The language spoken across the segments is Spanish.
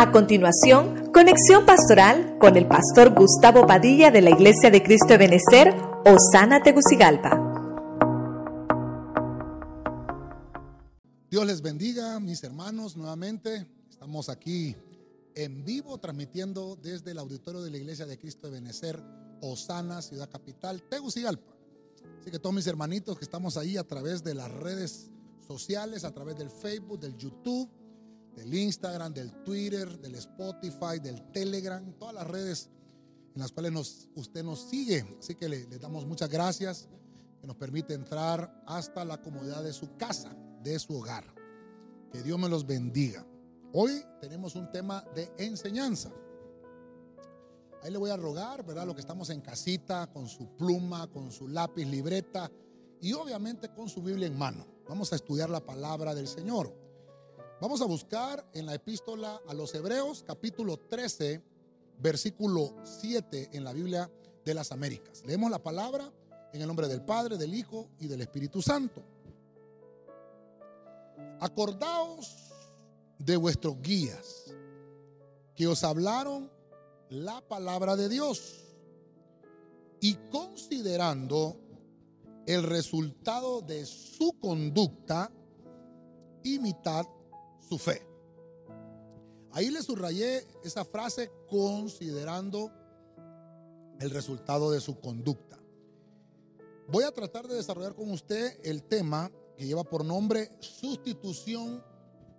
A continuación, conexión pastoral con el pastor Gustavo Padilla de la Iglesia de Cristo de Benecer, Osana Tegucigalpa. Dios les bendiga, mis hermanos, nuevamente. Estamos aquí en vivo transmitiendo desde el auditorio de la Iglesia de Cristo de Benecer, Osana, ciudad capital, Tegucigalpa. Así que todos mis hermanitos que estamos ahí a través de las redes sociales, a través del Facebook, del YouTube, del Instagram, del Twitter, del Spotify, del Telegram, todas las redes en las cuales nos, usted nos sigue. Así que le, le damos muchas gracias que nos permite entrar hasta la comodidad de su casa, de su hogar. Que Dios me los bendiga. Hoy tenemos un tema de enseñanza. Ahí le voy a rogar, ¿verdad? Lo que estamos en casita, con su pluma, con su lápiz, libreta y obviamente con su Biblia en mano. Vamos a estudiar la palabra del Señor. Vamos a buscar en la epístola a los Hebreos, capítulo 13, versículo 7 en la Biblia de las Américas. Leemos la palabra en el nombre del Padre, del Hijo y del Espíritu Santo. Acordaos de vuestros guías que os hablaron la palabra de Dios y considerando el resultado de su conducta, imitad su fe. Ahí le subrayé esa frase considerando el resultado de su conducta. Voy a tratar de desarrollar con usted el tema que lleva por nombre sustitución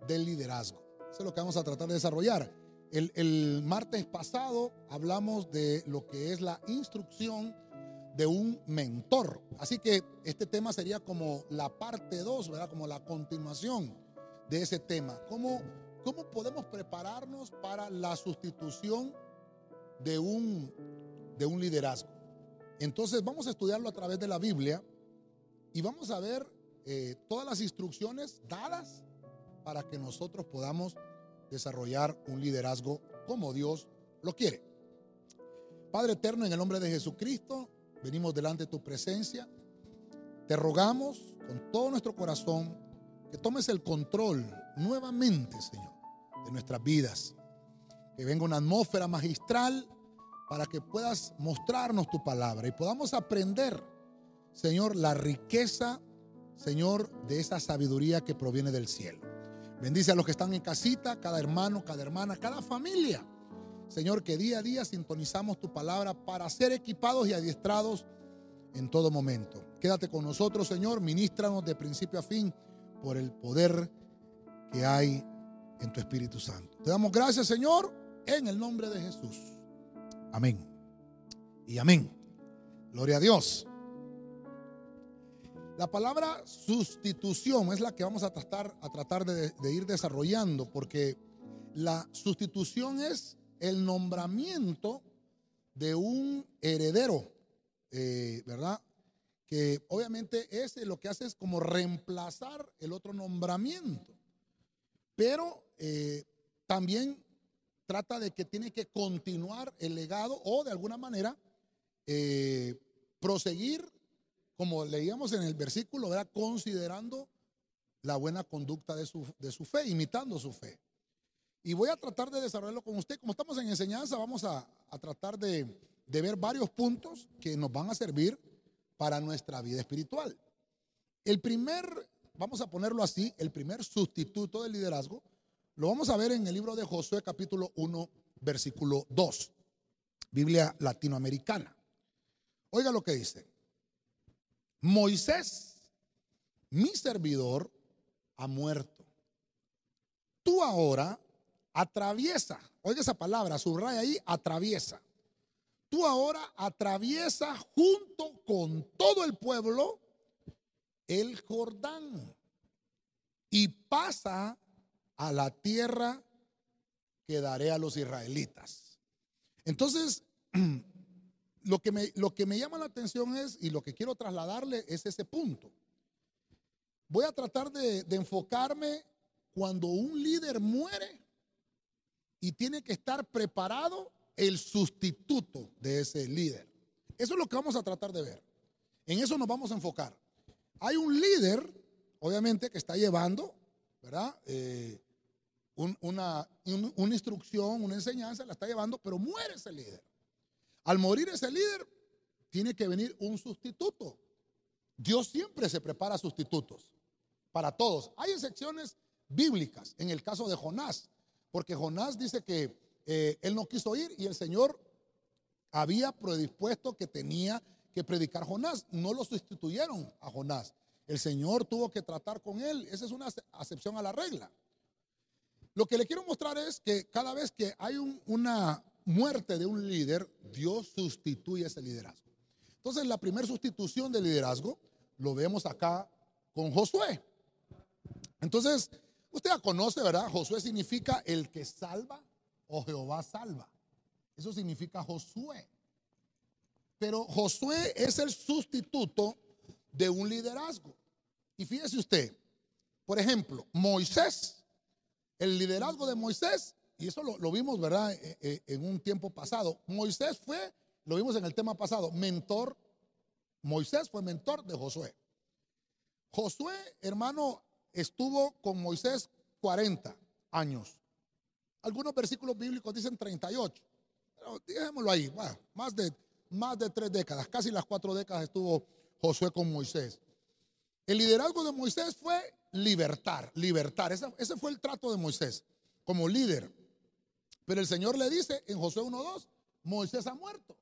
del liderazgo. Eso es lo que vamos a tratar de desarrollar. El, el martes pasado hablamos de lo que es la instrucción de un mentor. Así que este tema sería como la parte 2, ¿verdad? Como la continuación de ese tema. ¿Cómo, ¿Cómo podemos prepararnos para la sustitución de un, de un liderazgo? Entonces vamos a estudiarlo a través de la Biblia y vamos a ver eh, todas las instrucciones dadas para que nosotros podamos desarrollar un liderazgo como Dios lo quiere. Padre eterno, en el nombre de Jesucristo, venimos delante de tu presencia. Te rogamos con todo nuestro corazón que tomes el control nuevamente, Señor, de nuestras vidas. Que venga una atmósfera magistral para que puedas mostrarnos tu palabra y podamos aprender, Señor, la riqueza, Señor, de esa sabiduría que proviene del cielo. Bendice a los que están en casita, cada hermano, cada hermana, cada familia. Señor, que día a día sintonizamos tu palabra para ser equipados y adiestrados en todo momento. Quédate con nosotros, Señor, ministranos de principio a fin por el poder que hay en tu Espíritu Santo. Te damos gracias, Señor, en el nombre de Jesús. Amén. Y amén. Gloria a Dios. La palabra sustitución es la que vamos a tratar, a tratar de, ir desarrollando, porque la sustitución es el nombramiento de un heredero, eh, ¿verdad? Que obviamente ese lo que hace es como reemplazar el otro nombramiento, pero eh, también trata de que tiene que continuar el legado o de alguna manera eh, proseguir como leíamos en el versículo, considerando la buena conducta de su, de su fe, imitando su fe. Y voy a tratar de desarrollarlo con usted. Como estamos en enseñanza, vamos a, a tratar de, de, ver varios puntos que nos van a servir para nuestra vida espiritual. El primer, vamos a ponerlo así, el primer sustituto del liderazgo, lo vamos a ver en el libro de Josué capítulo 1, versículo 2, Biblia latinoamericana. Oiga lo que dice. Moisés, mi servidor, ha muerto. Tú ahora atraviesa, oiga esa palabra, subraya ahí, atraviesa. Tú ahora atraviesa junto con todo el pueblo el Jordán y pasa a la tierra que daré a los israelitas. Entonces, lo que, me, lo que me llama la atención es, y lo que quiero trasladarle es ese punto. Voy a tratar de, de enfocarme cuando un líder muere y tiene que estar preparado el sustituto de ese líder. Eso es lo que vamos a tratar de ver. En eso nos vamos a enfocar. Hay un líder, obviamente, que está llevando, ¿verdad? Eh, una, una instrucción, una enseñanza, la está llevando, pero muere ese líder. Al morir ese líder, tiene que venir un sustituto. Dios siempre se prepara sustitutos para todos. Hay excepciones bíblicas en el caso de Jonás, porque Jonás dice que eh, él no quiso ir y el Señor había predispuesto que tenía que predicar Jonás. No lo sustituyeron a Jonás. El Señor tuvo que tratar con él. Esa es una acepción a la regla. Lo que le quiero mostrar es que cada vez que hay una muerte de un líder, Dios sustituye ese liderazgo. Entonces, la primera sustitución de liderazgo lo vemos acá con Josué. Entonces, usted ya conoce, ¿verdad? Josué significa el que salva o Jehová salva. Eso significa Josué. Pero Josué es el sustituto de un liderazgo. Y fíjese usted, por ejemplo, Moisés, el liderazgo de Moisés, y eso lo, vimos, ¿verdad? E, e, en un tiempo pasado. Moisés fue, lo vimos en el tema pasado, mentor. Moisés fue mentor de Josué. Josué, hermano, estuvo con Moisés 40 años. Algunos versículos bíblicos dicen 38. Pero ahí, más, de, más de tres décadas, casi las cuatro décadas estuvo Josué con Moisés. El liderazgo de Moisés fue libertar, libertar. Ese, ese fue el trato de Moisés como líder. Pero el Señor le dice en Josué 1.2, Moisés ha muerto.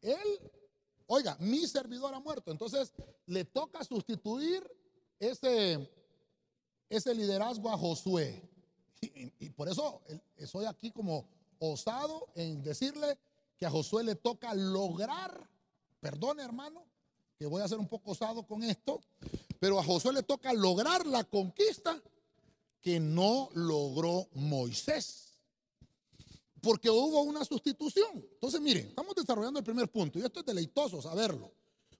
Él, oiga, mi servidor ha muerto. Entonces le toca sustituir ese, ese liderazgo a Josué. Y, por eso soy aquí como osado en decirle que a Josué le toca lograr, perdone hermano, que voy a ser un poco osado con esto, pero a Josué le toca lograr la conquista que no logró Moisés. Porque hubo una sustitución. Entonces, miren, estamos desarrollando el primer punto y esto es deleitoso saberlo.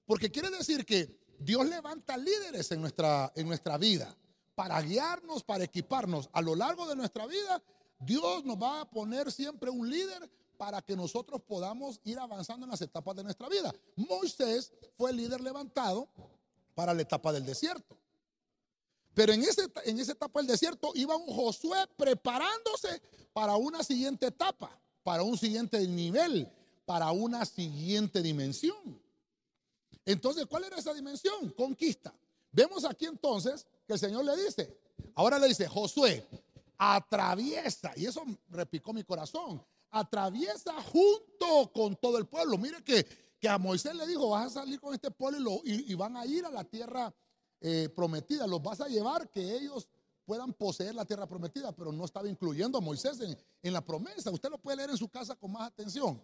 Porque quiere decir que Dios levanta líderes en nuestra, en nuestra vida para guiarnos, para equiparnos. A lo largo de nuestra vida, Dios nos va a poner siempre un líder para que nosotros podamos ir avanzando en las etapas de nuestra vida. Moisés fue el líder levantado para la etapa del desierto. Pero en, ese, en esa etapa del desierto iba un Josué preparándose para una siguiente etapa, para un siguiente nivel, para una siguiente dimensión. Entonces, ¿cuál era esa dimensión? Conquista. Vemos aquí entonces que el Señor le dice, ahora le dice, Josué, atraviesa, y eso repicó mi corazón, atraviesa junto con todo el pueblo. Mire que, que a Moisés le dijo, vas a salir con este pueblo y, van a ir a la tierra eh, prometida, los vas a llevar que ellos puedan poseer la tierra prometida, pero no estaba incluyendo a Moisés en, en la promesa. Usted lo puede leer en su casa con más atención.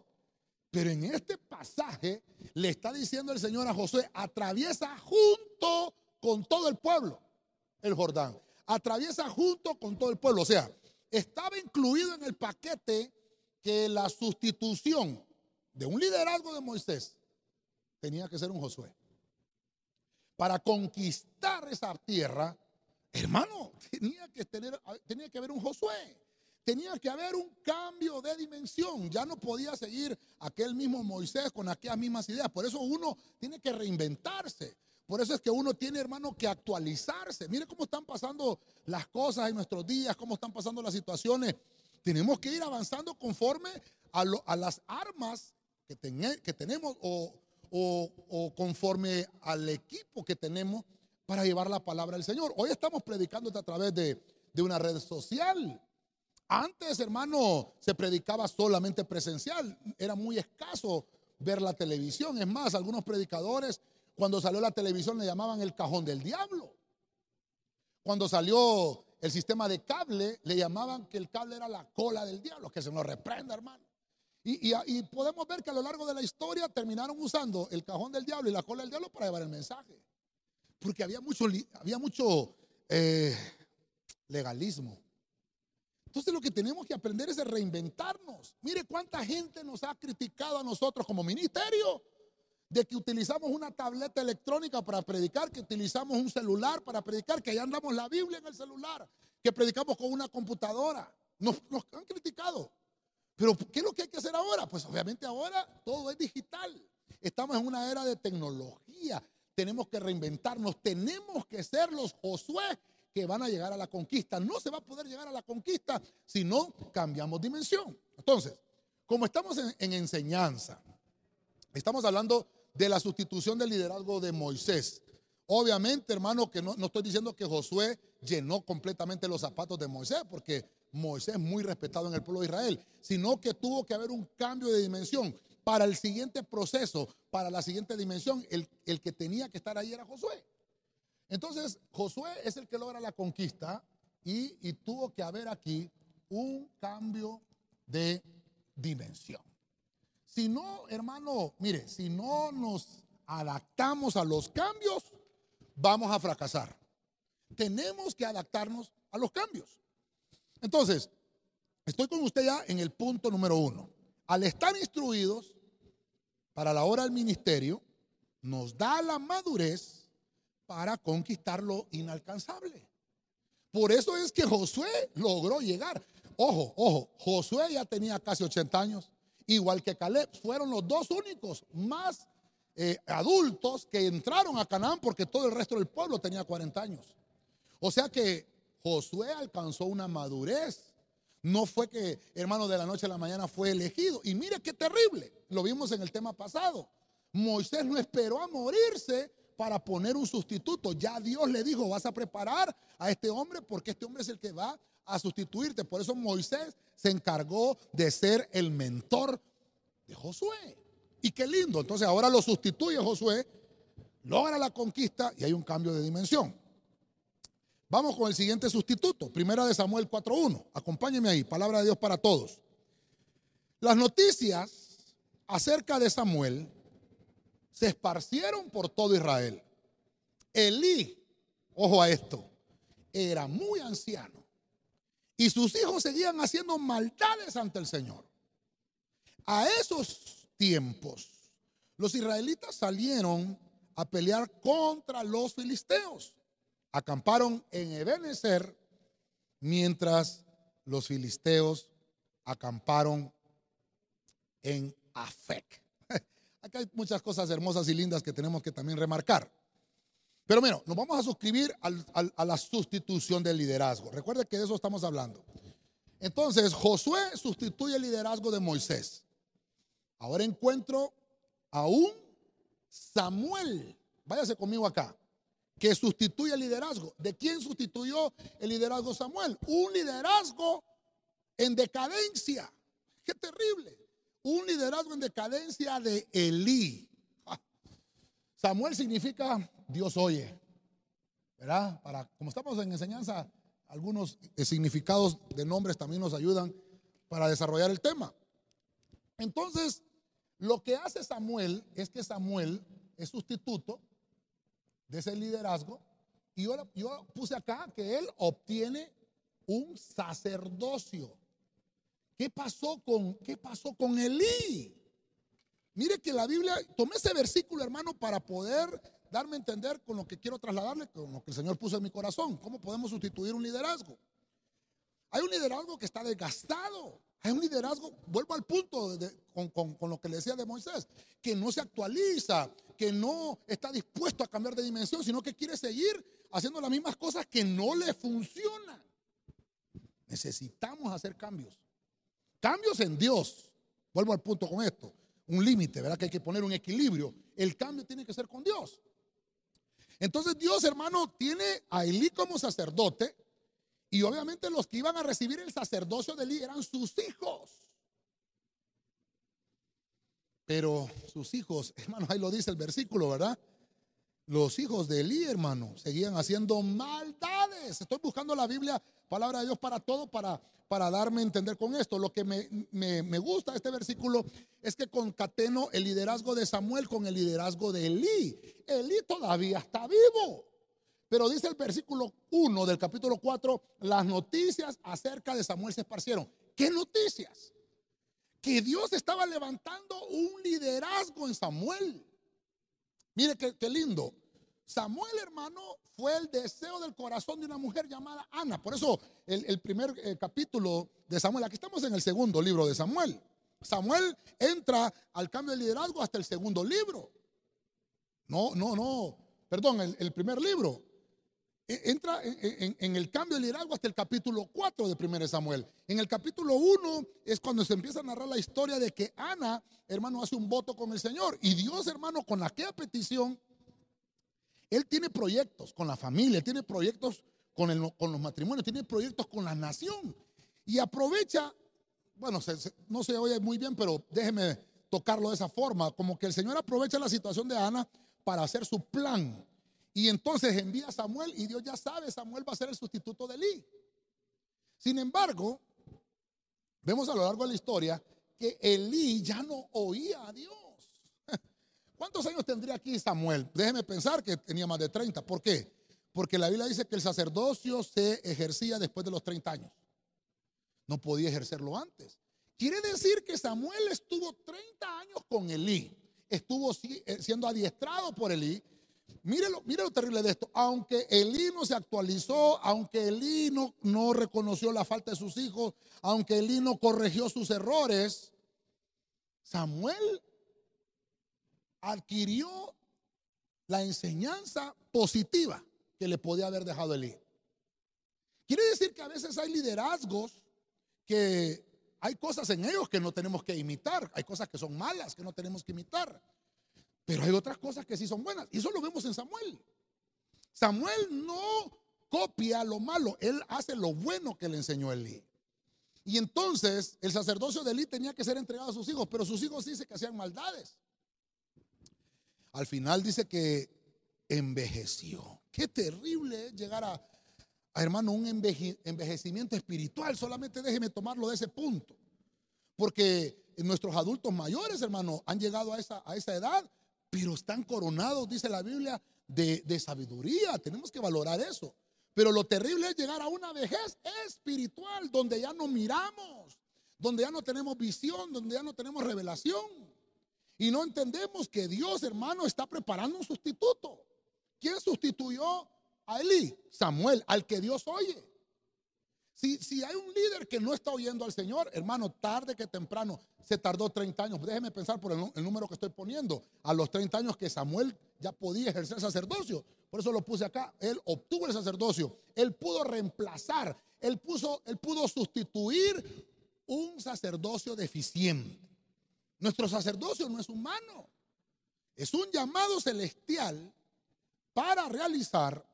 Pero en este pasaje le está diciendo el Señor a Josué, atraviesa junto con todo el pueblo el Jordán. Atraviesa junto con todo el pueblo. O sea, estaba incluido en el paquete que la sustitución de un liderazgo de Moisés tenía que ser un Josué. Para conquistar esa tierra, hermano, tenía que, tener, tenía que haber un Josué. Tenía que haber un cambio de dimensión. Ya no podía seguir aquel mismo Moisés con aquellas mismas ideas. Por eso uno tiene que reinventarse. Por eso es que uno tiene, hermano, que actualizarse. Mire cómo están pasando las cosas en nuestros días, cómo están pasando las situaciones. Tenemos que ir avanzando conforme a, las armas que, tenemos o, o, conforme al equipo que tenemos para llevar la palabra del Señor. Hoy estamos predicando a través de, de una red social. Antes, hermano, se predicaba solamente presencial. Era muy escaso ver la televisión. Es más, algunos predicadores, cuando salió la televisión, le llamaban el cajón del diablo. Cuando salió el sistema de cable, le llamaban que el cable era la cola del diablo. Que se nos reprenda, hermano. Y, y, podemos ver que a lo largo de la historia terminaron usando el cajón del diablo y la cola del diablo para llevar el mensaje. Porque había mucho, había mucho eh, legalismo. Entonces lo que tenemos que aprender es reinventarnos. Mire cuánta gente nos ha criticado a nosotros como ministerio de que utilizamos una tableta electrónica para predicar, que utilizamos un celular para predicar, que allá andamos la Biblia en el celular, que predicamos con una computadora. Nos, nos han criticado. Pero ¿qué es lo que hay que hacer ahora? Pues obviamente ahora todo es digital. Estamos en una era de tecnología. Tenemos que reinventarnos. Tenemos que ser los Josué que van a llegar a la conquista. No se va a poder llegar a la conquista si no cambiamos dimensión. Entonces, como estamos en, enseñanza, estamos hablando de la sustitución del liderazgo de Moisés. Obviamente, hermano, que no, no, estoy diciendo que Josué llenó completamente los zapatos de Moisés, porque Moisés es muy respetado en el pueblo de Israel, sino que tuvo que haber un cambio de dimensión. Para el siguiente proceso, para la siguiente dimensión, el, el que tenía que estar ahí era Josué. Entonces, Josué es el que logra la conquista y, tuvo que haber aquí un cambio de dimensión. Si no, hermano, mire, si no nos adaptamos a los cambios, vamos a fracasar. Tenemos que adaptarnos a los cambios. Entonces, estoy con usted ya en el punto número uno. Al estar instruidos para la hora del ministerio, nos da la madurez para conquistar lo inalcanzable. Por eso es que Josué logró llegar. Ojo, ojo, Josué ya tenía casi 80 años, igual que Caleb. Fueron los dos únicos más eh, adultos que entraron a Canaán porque todo el resto del pueblo tenía 40 años. O sea que Josué alcanzó una madurez. No fue que, hermano, de la noche a la mañana fue elegido. Y mire qué terrible. Lo vimos en el tema pasado. Moisés no esperó a morirse para poner un sustituto. Ya Dios le dijo, vas a preparar a este hombre porque este hombre es el que va a sustituirte. Por eso Moisés se encargó de ser el mentor de Josué. Y qué lindo. Entonces ahora lo sustituye Josué, logra la conquista y hay un cambio de dimensión. Vamos con el siguiente sustituto. Primera de Samuel 4.1. Acompáñeme ahí. Palabra de Dios para todos. Las noticias acerca de Samuel se esparcieron por todo Israel. Elí, ojo a esto, era muy anciano y sus hijos seguían haciendo maldades ante el Señor. A esos tiempos, los israelitas salieron a pelear contra los filisteos. Acamparon en Ebenezer mientras los filisteos acamparon en Afec. Acá hay muchas cosas hermosas y lindas que tenemos que también remarcar. Pero bueno, nos vamos a suscribir a la sustitución del liderazgo. Recuerde que de eso estamos hablando. Entonces, Josué sustituye el liderazgo de Moisés. Ahora encuentro a un Samuel. Váyase conmigo acá. Que sustituye el liderazgo. ¿De quién sustituyó el liderazgo Samuel? Un liderazgo en decadencia. Qué terrible un liderazgo en decadencia de Elí. Ah. Samuel significa Dios oye. ¿Verdad? Para, como estamos en enseñanza, algunos eh, significados de nombres también nos ayudan para desarrollar el tema. Entonces, lo que hace Samuel es que Samuel es sustituto de ese liderazgo. Y yo, puse acá que él obtiene un sacerdocio. ¿Qué pasó con, qué pasó con Elí? Mire que la Biblia, tomé ese versículo, hermano, para poder darme a entender con lo que quiero trasladarle, con lo que el Señor puso en mi corazón. ¿Cómo podemos sustituir un liderazgo? Hay un liderazgo que está desgastado. Hay un liderazgo, vuelvo al punto con, con, lo que le decía de Moisés, que no se actualiza, que no está dispuesto a cambiar de dimensión, sino que quiere seguir haciendo las mismas cosas que no le funcionan. Necesitamos hacer cambios. Cambios en Dios. Vuelvo al punto con esto. Un límite, ¿verdad? Que hay que poner un equilibrio. El cambio tiene que ser con Dios. Entonces Dios, hermano, tiene a Elí como sacerdote. Y obviamente los que iban a recibir el sacerdocio de Elí eran sus hijos. Pero sus hijos, hermano, ahí lo dice el versículo, ¿verdad? Los hijos de Elí, hermano, seguían haciendo maldades. Estoy buscando la Biblia, palabra de Dios para todo, para para darme a entender con esto. Lo que me, me, gusta de este versículo es que concateno el liderazgo de Samuel con el liderazgo de Elí. Elí todavía está vivo. Pero dice el versículo 1 del capítulo 4, las noticias acerca de Samuel se esparcieron. ¿Qué noticias? Que Dios estaba levantando un liderazgo en Samuel. Mire qué, qué lindo. Samuel, hermano, fue el deseo del corazón de una mujer llamada Ana. Por eso el, primer eh, capítulo de Samuel, aquí estamos en el segundo libro de Samuel. Samuel entra al cambio de liderazgo hasta el segundo libro. No, no, no, perdón, el, primer libro. e, entra en, el cambio de liderazgo hasta el capítulo 4 de 1 Samuel. En el capítulo 1 es cuando se empieza a narrar la historia de que Ana, hermano, hace un voto con el Señor. Y Dios, hermano, con aquella petición, Él tiene proyectos con la familia, tiene proyectos con, los matrimonios, tiene proyectos con la nación. Y aprovecha, bueno, no se oye muy bien, pero déjeme tocarlo de esa forma, como que el Señor aprovecha la situación de Ana para hacer su plan. Y entonces envía a Samuel y Dios ya sabe, Samuel va a ser el sustituto de Elí. Sin embargo, vemos a lo largo de la historia que Elí ya no oía a Dios. ¿Cuántos años tendría aquí Samuel? Déjeme pensar que tenía más de 30. ¿Por qué? Porque la Biblia dice que el sacerdocio se ejercía después de los 30 años. No podía ejercerlo antes. Quiere decir que Samuel estuvo 30 años con Elí. Estuvo eh, siendo adiestrado por Elí. Mire lo, lo terrible de esto. Aunque Elí no se actualizó, aunque Elí no, no reconoció la falta de sus hijos, aunque Elí no corrigió sus errores, Samuel adquirió la enseñanza positiva que le podía haber dejado Elí. Quiere decir que a veces hay liderazgos que hay cosas en ellos que no tenemos que imitar, hay cosas que son malas que no tenemos que imitar, pero hay otras cosas que sí son buenas. Y eso lo vemos en Samuel. Samuel no copia lo malo, él hace lo bueno que le enseñó Elí. Y entonces el sacerdocio de Elí tenía que ser entregado a sus hijos, pero sus hijos dice que hacían maldades. Al final dice que envejeció. Qué terrible es llegar a, hermano, un envejecimiento espiritual. Solamente déjeme tomarlo de ese punto. Porque nuestros adultos mayores, hermano, han llegado a esa, a esa edad, pero están coronados, dice la Biblia, de, de sabiduría. Tenemos que valorar eso. Pero lo terrible es llegar a una vejez espiritual donde ya no miramos, donde ya no tenemos visión, donde ya no tenemos revelación. Y no entendemos que Dios, hermano, está preparando un sustituto. ¿Quién sustituyó a Elí, Samuel, al que Dios oye. Si, si, hay un líder que no está oyendo al Señor, hermano, tarde que temprano, se tardó 30 años. Déjeme pensar por el, el, número que estoy poniendo. A los 30 años que Samuel ya podía ejercer sacerdocio. Por eso lo puse acá. Él obtuvo el sacerdocio. Él pudo reemplazar. Él, puso, él pudo sustituir un sacerdocio deficiente. Nuestro sacerdocio no es humano. Es un llamado celestial para realizar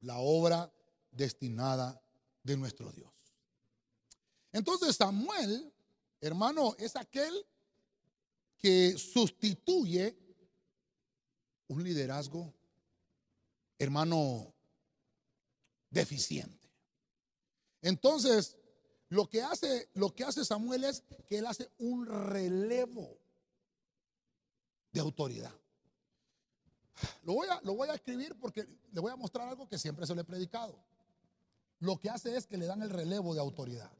la obra destinada de nuestro Dios. Entonces Samuel, hermano, es aquel que sustituye un liderazgo, hermano, deficiente. Entonces, lo que hace, lo que hace Samuel es que él hace un relevo de autoridad. Lo voy, a, lo voy a escribir porque le voy a mostrar algo que siempre se le he predicado. Lo que hace es que le dan el relevo de autoridad.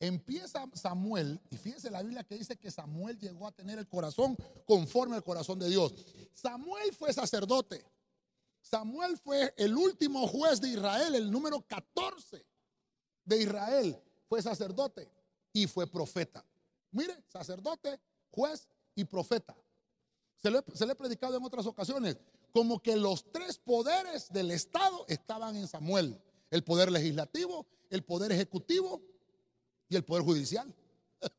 Empieza Samuel, y fíjense la Biblia que dice que Samuel llegó a tener el corazón conforme al corazón de Dios. Samuel fue sacerdote. Samuel fue el último juez de Israel, el número 14 de Israel. Fue sacerdote y fue profeta. Mire, sacerdote, juez y profeta. Se le he predicado en otras ocasiones como que los tres poderes del Estado estaban en Samuel. El poder legislativo, el poder ejecutivo y el poder judicial.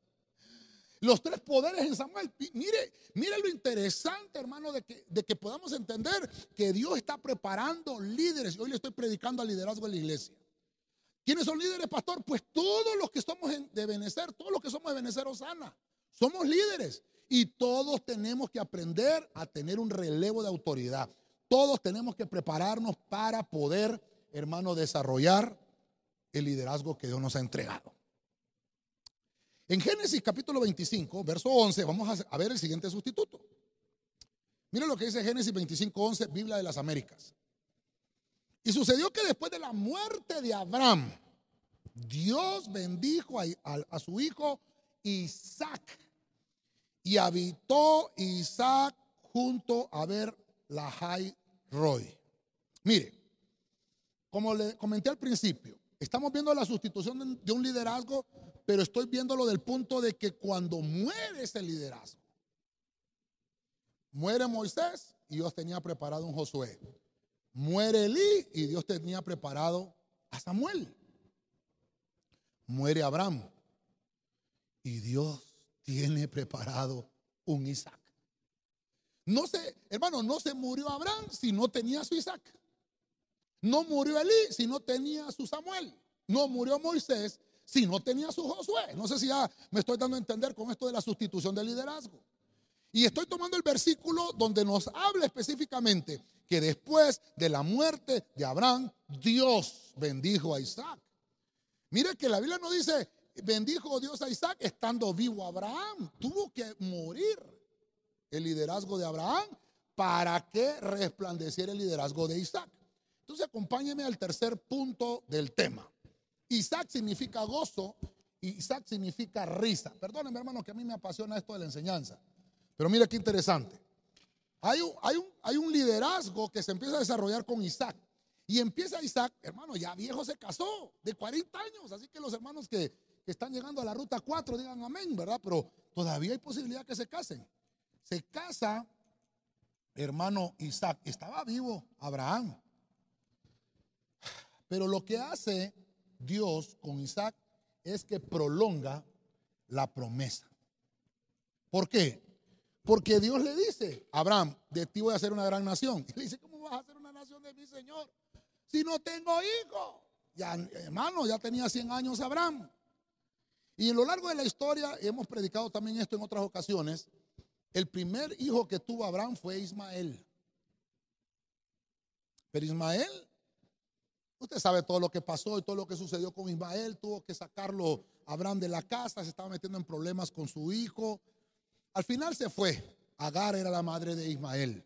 Los tres poderes en Samuel. Mire, mire lo interesante, hermano, de que, de que podamos entender que Dios está preparando líderes. Hoy le estoy predicando al liderazgo de la iglesia. ¿Quiénes son líderes, pastor? Pues todos los que somos de Benecer, todos los que somos de Benecer Osana, somos líderes. Y todos tenemos que aprender a tener un relevo de autoridad. Todos tenemos que prepararnos para poder, hermano, desarrollar el liderazgo que Dios nos ha entregado. En Génesis capítulo 25, verso 11, vamos a ver el siguiente sustituto. Miren lo que dice Génesis 25, 11, Biblia de las Américas. Y sucedió que después de la muerte de Abraham, Dios bendijo a, su hijo Isaac y habitó Isaac junto a ver la High Roy. Mire, como le comenté al principio, estamos viendo la sustitución de un liderazgo, pero estoy viéndolo del punto de que cuando muere ese liderazgo, muere Moisés y Dios tenía preparado un Josué. Muere Elí y Dios tenía preparado a Samuel. Muere Abraham y Dios tiene preparado un Isaac. No se, hermano, no se murió Abraham si no tenía su Isaac. No murió Elí si no tenía su Samuel. No murió Moisés si no tenía su Josué. No sé si ya me estoy dando a entender con esto de la sustitución del liderazgo. Y estoy tomando el versículo donde nos habla específicamente que después de la muerte de Abraham, Dios bendijo a Isaac. Mire que la Biblia no dice, bendijo Dios a Isaac estando vivo Abraham. Tuvo que morir el liderazgo de Abraham para que resplandeciera el liderazgo de Isaac. Entonces acompáñeme al tercer punto del tema. Isaac significa gozo y Isaac significa risa. Perdónenme hermano que a mí me apasiona esto de la enseñanza. Pero mira qué interesante. Hay un, hay, un, hay un liderazgo que se empieza a desarrollar con Isaac. Y empieza Isaac, hermano, ya viejo se casó, de 40 años. Así que los hermanos que, que están llegando a la ruta 4 digan amén, ¿verdad? Pero todavía hay posibilidad que se casen. Se casa, hermano Isaac. Estaba vivo Abraham. Pero lo que hace Dios con Isaac es que prolonga la promesa. ¿Por qué? Porque Dios le dice, Abraham, de ti voy a hacer una gran nación. Y le dice, ¿cómo vas a hacer una nación de mi Señor si no tengo hijo? Ya, hermano, ya tenía 100 años Abraham. Y en lo largo de la historia, hemos predicado también esto en otras ocasiones, el primer hijo que tuvo Abraham fue Ismael. Pero Ismael Usted sabe todo lo que pasó y todo lo que sucedió con Ismael. Tuvo que sacarlo Abraham de la casa, se estaba metiendo en problemas con su hijo. Al final se fue. Agar era la madre de Ismael.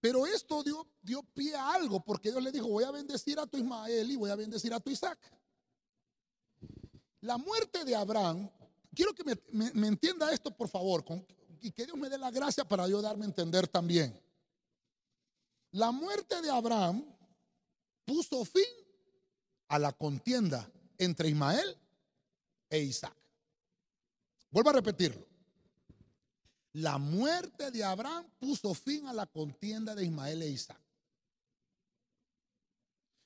Pero esto dio, dio pie a algo, porque Dios le dijo, voy a bendecir a tu Ismael y voy a bendecir a tu Isaac. La muerte de Abraham, quiero que me, entienda esto por favor, y que Dios me dé la gracia para yo darme a entender también. La muerte de Abraham puso fin a la contienda entre Ismael e Isaac. Vuelvo a repetirlo. La muerte de Abraham puso fin a la contienda de Ismael e Isaac.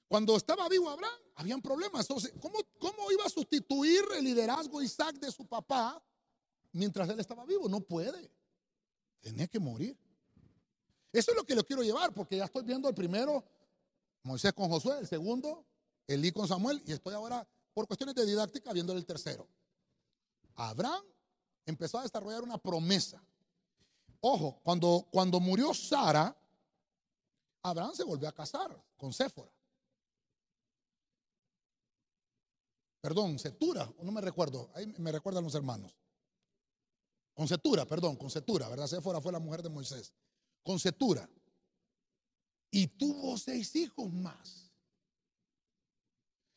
Cuando estaba vivo Abraham, habían problemas. Entonces, ¿cómo, ¿cómo, iba a sustituir el liderazgo Isaac de su papá mientras él estaba vivo? No puede. Tenía que morir. Eso es lo que le quiero llevar, porque ya estoy viendo el primero Moisés con Josué, el segundo, Elí con Samuel, y estoy ahora, por cuestiones de didáctica, viendo el tercero. Abraham empezó a desarrollar una promesa. Ojo, cuando, cuando murió Sara, Abraham se volvió a casar con Séfora. Perdón, Setura, no me recuerdo, ahí me recuerdan los hermanos. Con Setura, perdón, con Setura, ¿verdad? Séfora fue la mujer de Moisés. Con Setura y tuvo seis hijos más.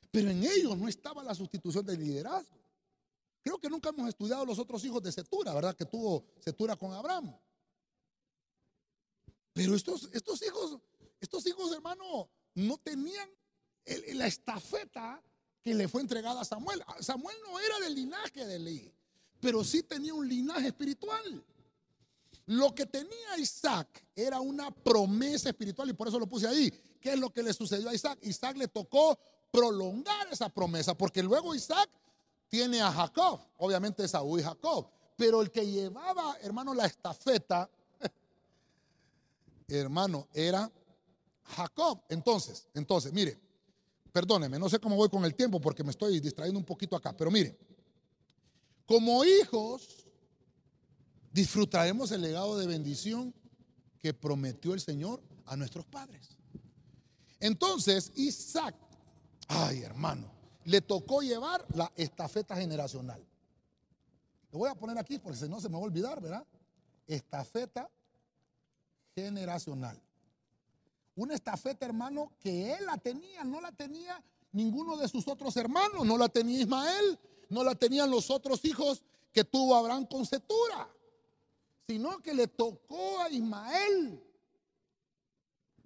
Pero en ellos no estaba la sustitución del liderazgo. Creo que nunca hemos estudiado los otros hijos de Setura, ¿verdad? Que tuvo Setura con Abraham. Pero estos, estos hijos, estos hijos, hermano, no tenían la estafeta que le fue entregada a Samuel. Samuel no era del linaje de Leí, pero sí tenía un linaje espiritual. Lo que tenía Isaac era una promesa espiritual y por eso lo puse ahí. ¿Qué es lo que le sucedió a Isaac? Isaac le tocó prolongar esa promesa, porque luego Isaac tiene a Jacob, obviamente Saúl y Jacob, pero el que llevaba, hermano, la estafeta, hermano, era Jacob. Entonces, entonces, mire, perdóneme, no sé cómo voy con el tiempo porque me estoy distrayendo un poquito acá, pero mire, como hijos, disfrutaremos el legado de bendición que prometió el Señor a nuestros padres. Entonces, Isaac, ay hermano, le tocó llevar la estafeta generacional. Lo voy a poner aquí porque si no se me va a olvidar, ¿verdad? Estafeta generacional. Una estafeta, hermano, que él la tenía, no la tenía ninguno de sus otros hermanos, no la tenía Ismael, no la tenían los otros hijos que tuvo Abraham con Setura sino que le tocó a Ismael.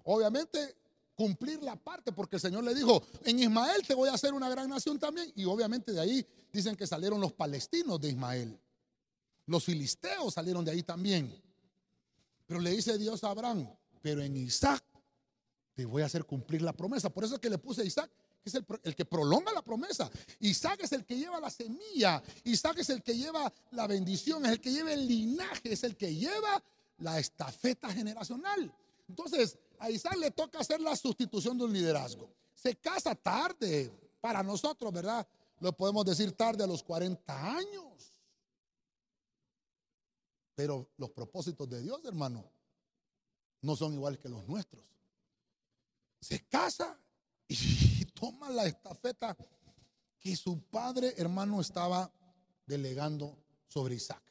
Obviamente cumplir la parte, porque el Señor le dijo, en Ismael te voy a hacer una gran nación también. Y obviamente de ahí dicen que salieron los palestinos de Ismael. Los filisteos salieron de ahí también. Pero le dice Dios a Abraham, pero en Isaac te voy a hacer cumplir la promesa. Por eso es que le puse a Isaac, que es el, el, que prolonga la promesa. Isaac es el que lleva la semilla. Isaac es el que lleva la bendición, es el que lleva el linaje, es el que lleva la estafeta generacional. Entonces, a Isaac le toca hacer la sustitución de un liderazgo. Se casa tarde, para nosotros, ¿verdad? Lo podemos decir tarde a los 40 años. Pero los propósitos de Dios, hermano, no son iguales que los nuestros. Se casa y toma la estafeta que su padre, hermano, estaba delegando sobre Isaac.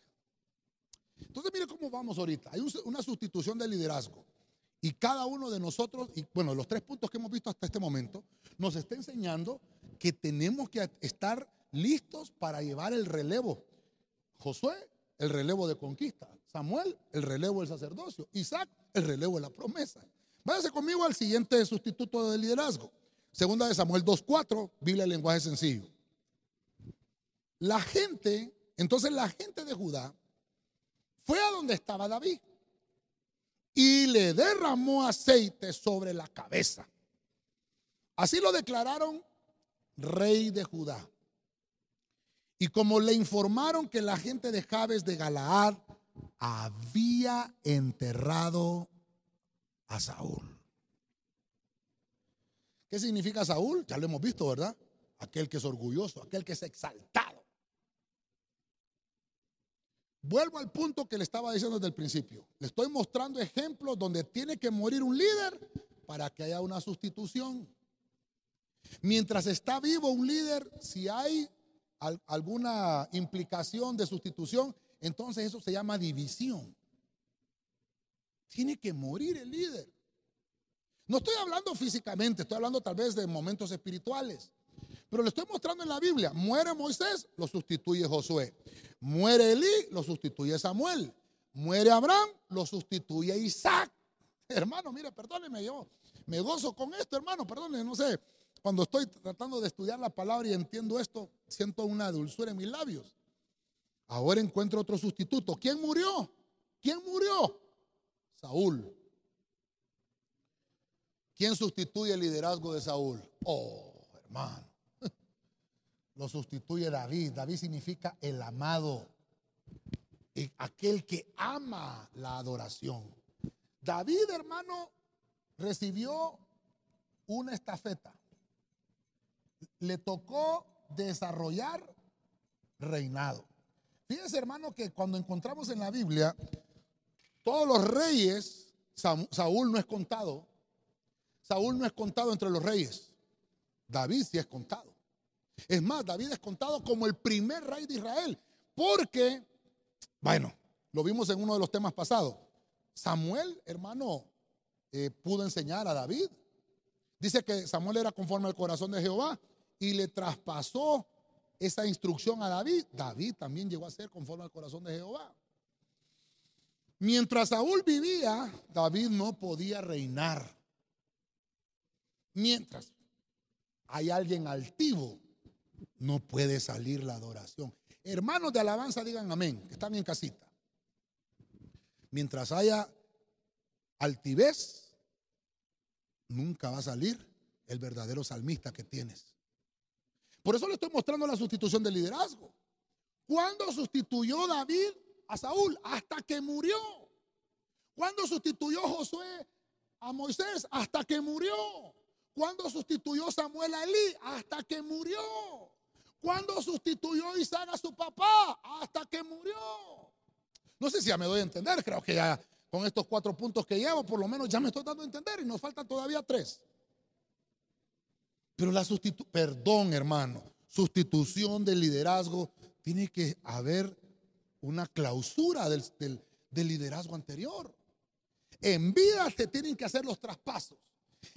Entonces, mire cómo vamos ahorita. Hay una sustitución de liderazgo. Y cada uno de nosotros, y bueno, los tres puntos que hemos visto hasta este momento, nos está enseñando que tenemos que estar listos para llevar el relevo. Josué, el relevo de conquista. Samuel, el relevo del sacerdocio. Isaac, el relevo de la promesa. Váyase conmigo al siguiente sustituto de liderazgo. Segunda de Samuel 2.4, Biblia en lenguaje sencillo. La gente, entonces la gente de Judá fue a donde estaba David y le derramó aceite sobre la cabeza. Así lo declararon rey de Judá. Y como le informaron que la gente de Jabes de Galaad había enterrado a Saúl. ¿Qué significa Saúl? Ya lo hemos visto, ¿verdad? Aquel que es orgulloso, aquel que es exaltado. Vuelvo al punto que le estaba diciendo desde el principio. Le estoy mostrando ejemplos donde tiene que morir un líder para que haya una sustitución. Mientras está vivo un líder, si hay alguna implicación de sustitución, entonces eso se llama división. Tiene que morir el líder. No estoy hablando físicamente, estoy hablando tal vez de momentos espirituales. Pero le estoy mostrando en la Biblia. Muere Moisés, lo sustituye Josué. Muere Elí, lo sustituye Samuel. Muere Abraham, lo sustituye Isaac. Hermano, mire, perdóneme, yo me gozo con esto, hermano, perdóneme, no sé. Cuando estoy tratando de estudiar la palabra y entiendo esto, siento una dulzura en mis labios. Ahora encuentro otro sustituto. ¿Quién murió? ¿Quién murió? Saúl. ¿Quién sustituye el liderazgo de Saúl? Oh, hermano lo sustituye David. David significa el amado, aquel que ama la adoración. David, hermano, recibió una estafeta. Le tocó desarrollar reinado. Fíjense, hermano, que cuando encontramos en la Biblia, todos los reyes, Saúl no es contado. Saúl no es contado entre los reyes. David sí es contado. Es más, David es contado como el primer rey de Israel, porque, bueno, lo vimos en uno de los temas pasados. Samuel, hermano, eh, pudo enseñar a David. Dice que Samuel era conforme al corazón de Jehová y le traspasó esa instrucción a David. David también llegó a ser conforme al corazón de Jehová. Mientras Saúl vivía, David no podía reinar. Mientras hay alguien altivo no puede salir la adoración. Hermanos de alabanza, digan amén, que están en casita. Mientras haya altivez, nunca va a salir el verdadero salmista que tienes. Por eso le estoy mostrando la sustitución del liderazgo. ¿Cuándo sustituyó David a Saúl? Hasta que murió. ¿Cuándo sustituyó Josué a Moisés? Hasta que murió. ¿Cuándo sustituyó Samuel a Elí? Hasta que murió. ¿Cuándo sustituyó Isaac a su papá? Hasta que murió. No sé si ya me doy a entender, creo que ya con estos cuatro puntos que llevo, por lo menos ya me estoy dando a entender y nos faltan todavía tres. Pero la sustitución, perdón hermano, sustitución del liderazgo, tiene que haber una clausura del, del liderazgo anterior. En vida se tienen que hacer los traspasos.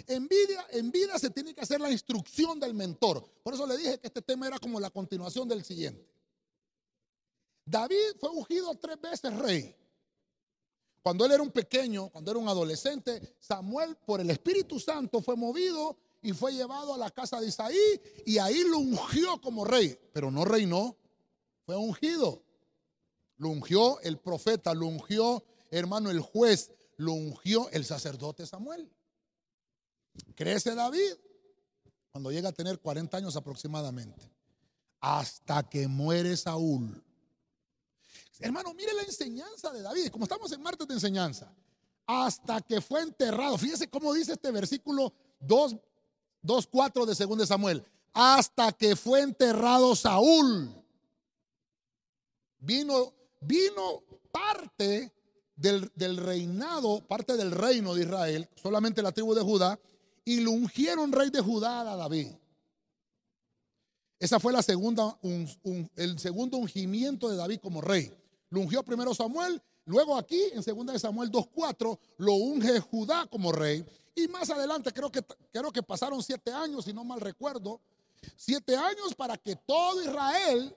En vida, en vida se tiene que hacer la instrucción del mentor. Por eso le dije que este tema era como la continuación del siguiente. David fue ungido tres veces rey. Cuando él era un pequeño, cuando era un adolescente, Samuel por el Espíritu Santo fue movido y fue llevado a la casa de Isaí y ahí lo ungió como rey, pero no reinó, fue ungido. Lo ungió el profeta, lo ungió hermano el juez, lo ungió el sacerdote Samuel. Crece David cuando llega a tener 40 años aproximadamente, hasta que muere Saúl. Hermano, mire la enseñanza de David, como estamos en martes de enseñanza, hasta que fue enterrado. Fíjese cómo dice este versículo 2, 2 4 de 2 de Samuel. Hasta que fue enterrado Saúl. Vino, vino parte del, del, reinado, parte del reino de Israel, solamente la tribu de Judá, y lo ungieron rey de Judá a David. Esa fue la segunda, el segundo ungimiento de David como rey. Lo ungió primero Samuel, luego aquí en 2 de Samuel 2.4 lo unge Judá como rey. Y más adelante, creo que, creo que pasaron siete años, si no mal recuerdo, siete años para que todo Israel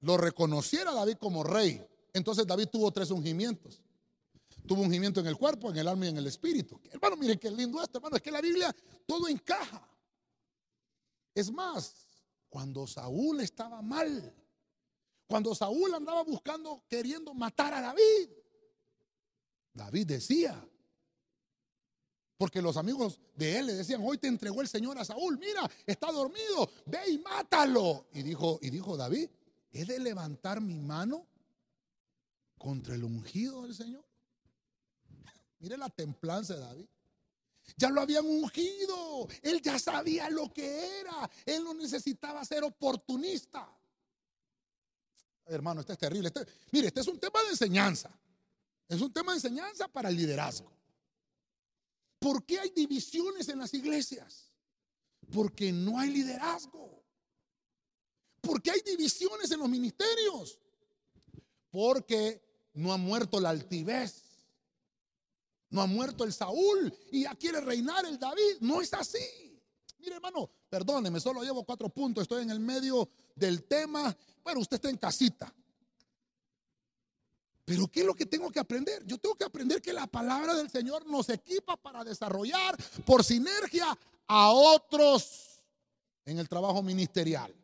lo reconociera a David como rey. Entonces David tuvo tres ungimientos. Tuvo ungimiento en el cuerpo, en el alma y en el espíritu. Hermano, miren qué lindo esto, hermano. Es que la Biblia todo encaja. Es más, cuando Saúl estaba mal, cuando Saúl andaba buscando, queriendo matar a David, David decía, porque los amigos de él le decían, hoy te entregó el Señor a Saúl, mira, está dormido, ve y mátalo. Y dijo, y dijo David, ¿he de levantar mi mano contra el ungido del Señor? Mire la templanza de David. Ya lo habían ungido. Él ya sabía lo que era. Él no necesitaba ser oportunista. Hermano, este es terrible. Este, mire, este es un tema de enseñanza. Es un tema de enseñanza para el liderazgo. ¿Por qué hay divisiones en las iglesias? Porque no hay liderazgo. ¿Por qué hay divisiones en los ministerios? Porque no ha muerto la altivez. No ha muerto el Saúl y ya quiere reinar el David. No es así. Mire, hermano, perdóneme, solo llevo cuatro puntos. Estoy en el medio del tema. Bueno, usted está en casita. Pero ¿qué es lo que tengo que aprender? Yo tengo que aprender que la palabra del Señor nos equipa para desarrollar por sinergia a otros en el trabajo ministerial.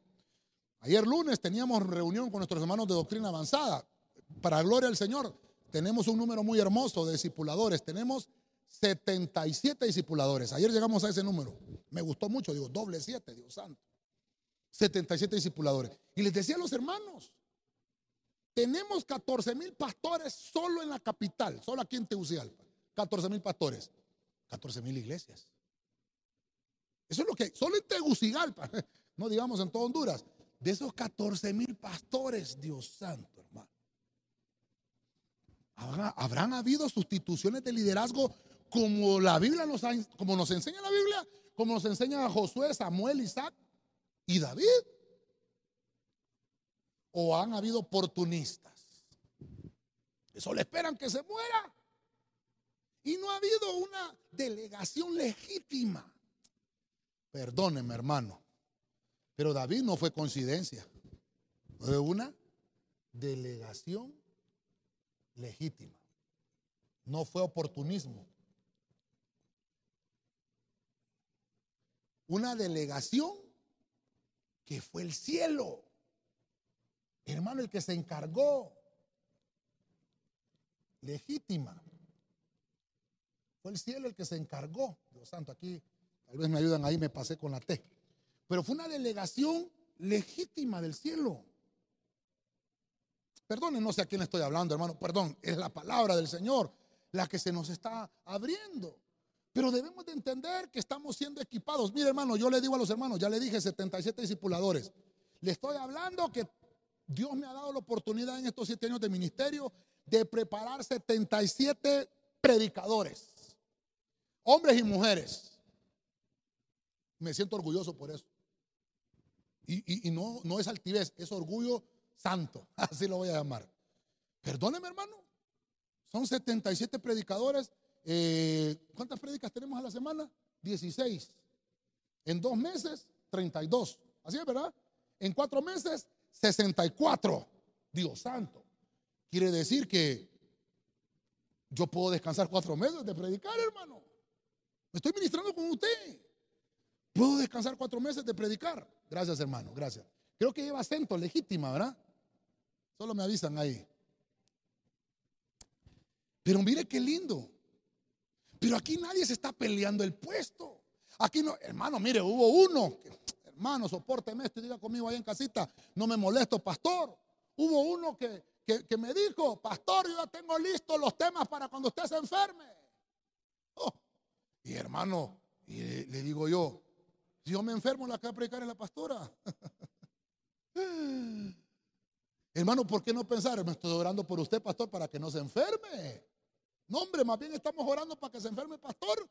Ayer lunes teníamos reunión con nuestros hermanos de doctrina avanzada. Para gloria del Señor, tenemos un número muy hermoso de discipuladores. Tenemos 77 discipuladores. Ayer llegamos a ese número. Me gustó mucho, digo, doble siete, Dios santo. 77 discipuladores. Y les decía a los hermanos, tenemos 14 mil pastores solo en la capital, solo aquí en Tegucigalpa. 14 mil pastores, 14 mil iglesias. Eso es lo que, solo en Tegucigalpa, no digamos en todo Honduras, de esos 14 mil pastores, Dios santo, hermano. ¿Habrán habido sustituciones de liderazgo como la Biblia nos, como nos enseña la Biblia, como nos enseña Josué, Samuel, Isaac y David? ¿O han habido oportunistas? Eso le esperan que se muera. Y no ha habido una delegación legítima. Perdónenme, hermano. Pero David no fue coincidencia. Fue una delegación legítima. No fue oportunismo. Una delegación que fue el cielo. Hermano, el que se encargó. Legítima. Fue el cielo el que se encargó. Dios santo, aquí tal vez me ayudan ahí, me pasé con la T. Pero fue una delegación legítima del cielo. Perdone, no sé a quién estoy hablando, hermano. Perdón, es la palabra del Señor la que se nos está abriendo. Pero debemos de entender que estamos siendo equipados. Mire, hermano, yo le digo a los hermanos, ya le dije 77 discipuladores. Le estoy hablando que Dios me ha dado la oportunidad en estos siete años de ministerio de preparar 77 predicadores, hombres y mujeres. Me siento orgulloso por eso. Y, y no, no es altivez, es orgullo santo, así lo voy a llamar. Perdóneme, hermano. Son 77 predicadores. Eh, ¿Cuántas predicas tenemos a la semana? 16. En dos meses, 32. Así es, ¿verdad? En cuatro meses, 64. Dios santo. Quiere decir que yo puedo descansar cuatro meses de predicar, hermano. Me estoy ministrando con usted. Puedo descansar cuatro meses de predicar. Gracias, hermano. Gracias. Creo que lleva acento legítima, ¿verdad? Solo me avisan ahí. Pero mire qué lindo. Pero aquí nadie se está peleando el puesto. Aquí no, hermano, mire, hubo uno, hermano, soporteme esto y diga conmigo ahí en casita, no me molesto, pastor. Hubo uno que, que, me dijo, pastor, yo ya tengo listos los temas para cuando usted se enferme. Oh, y hermano, y le, digo yo, si yo me enfermo, la que va a predicar es la pastora. Hermano, ¿por qué no pensar? Me estoy orando por usted, pastor, para que no se enferme. No, hombre, más bien estamos orando para que se enferme, pastor,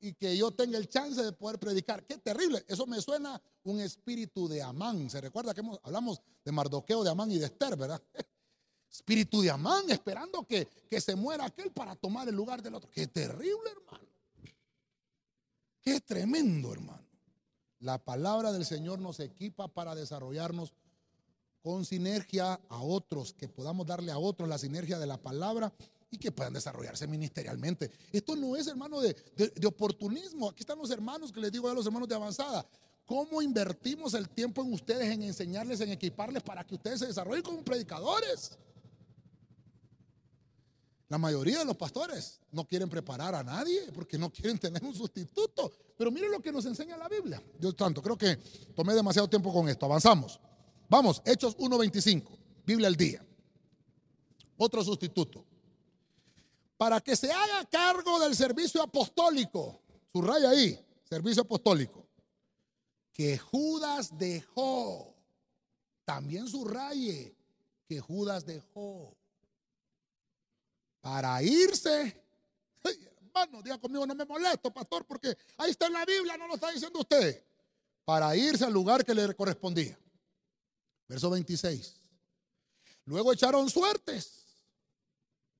y que yo tenga el chance de poder predicar. Qué terrible. Eso me suena un espíritu de Amán. ¿Se recuerda que hablamos de Mardoqueo, de Amán y de Esther, verdad? Espíritu de Amán, esperando que, que se muera aquel para tomar el lugar del otro. Qué terrible, hermano. Qué tremendo, hermano. La palabra del Señor nos equipa para desarrollarnos con sinergia a otros, que podamos darle a otros la sinergia de la palabra y que puedan desarrollarse ministerialmente. Esto no es, hermano, de, oportunismo. Aquí están los hermanos que les digo a los hermanos de avanzada. ¿Cómo invertimos el tiempo en ustedes en enseñarles, en equiparles para que ustedes se desarrollen como predicadores? La mayoría de los pastores no quieren preparar a nadie porque no quieren tener un sustituto. Pero miren lo que nos enseña la Biblia. Dios tanto, creo que tomé demasiado tiempo con esto. Avanzamos. Vamos, Hechos 1.25, Biblia al día. Otro sustituto. Para que se haga cargo del servicio apostólico, subraya ahí, servicio apostólico, que Judas dejó. También subraye que Judas dejó. Para irse. hermano, diga conmigo, no me molesto, pastor, porque ahí está en la Biblia, no lo está diciendo usted. Para irse al lugar que le correspondía. Verso 26. Luego echaron suertes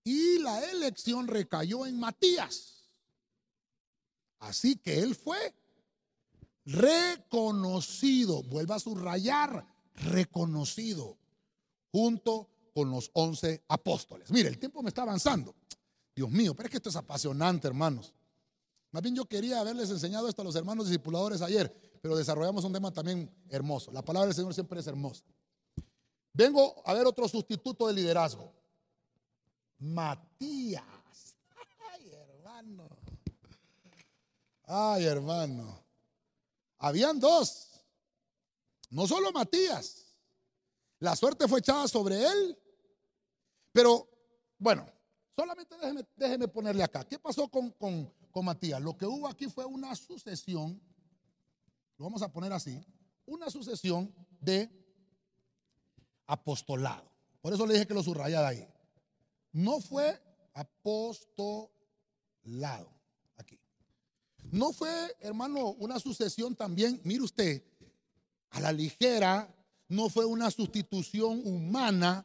y la elección recayó en Matías. Así que él fue reconocido, vuelva a subrayar, reconocido, junto con los once apóstoles. Mire, el tiempo me está avanzando. Dios mío, pero es que esto es apasionante, hermanos. Más bien yo quería haberles enseñado esto a los hermanos discipuladores ayer, pero desarrollamos un tema también hermoso. La palabra del Señor siempre es hermosa. Vengo a ver otro sustituto de liderazgo. Matías. Ay, hermano. Ay, hermano. Habían dos. No solo Matías. La suerte fue echada sobre él. Pero, bueno, solamente déjeme, ponerle acá. ¿Qué pasó con, con, con Matías? Lo que hubo aquí fue una sucesión, lo vamos a poner así, una sucesión de apostolado. Por eso le dije que lo subrayara ahí. No fue apostolado aquí. No fue, hermano, una sucesión también, mire usted, a la ligera, no fue una sustitución humana,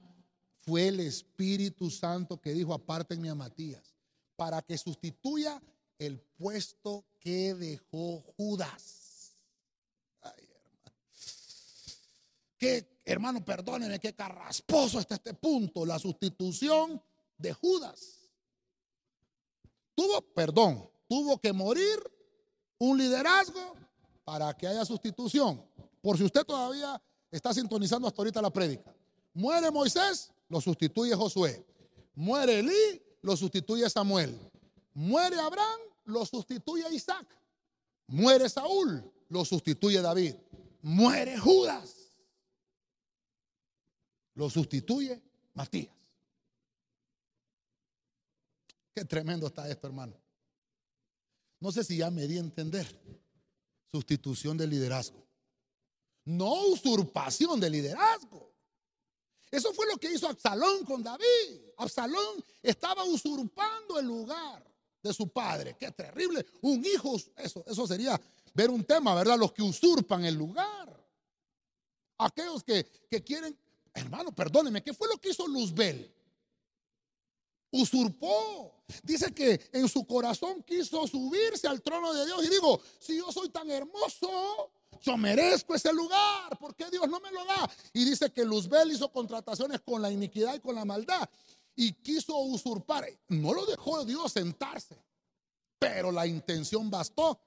fue el Espíritu Santo que dijo, apártenme a Matías, para que sustituya el puesto que dejó Judas. Ay, hermano. Qué hermano, perdónenme, qué carrasposo está este punto, la sustitución de Judas. Tuvo, perdón, tuvo que morir un liderazgo para que haya sustitución. Por si usted todavía está sintonizando hasta ahorita la prédica. Muere Moisés, lo sustituye Josué. Muere Elí, lo sustituye Samuel. Muere Abraham, lo sustituye Isaac. Muere Saúl, lo sustituye David. Muere Judas, lo sustituye Matías. Qué tremendo está esto, hermano. No sé si ya me di a entender. Sustitución de liderazgo. No usurpación de liderazgo. Eso fue lo que hizo Absalón con David. Absalón estaba usurpando el lugar de su padre. Qué terrible. Un hijo, eso, eso sería ver un tema, ¿verdad? Los que usurpan el lugar. Aquellos que, que quieren Hermano, perdóneme, ¿qué fue lo que hizo Luzbel? Usurpó. Dice que en su corazón quiso subirse al trono de Dios y digo, si yo soy tan hermoso, yo merezco ese lugar, ¿por qué Dios no me lo da? Y dice que Luzbel hizo contrataciones con la iniquidad y con la maldad y quiso usurpar. No lo dejó Dios sentarse, pero la intención bastó.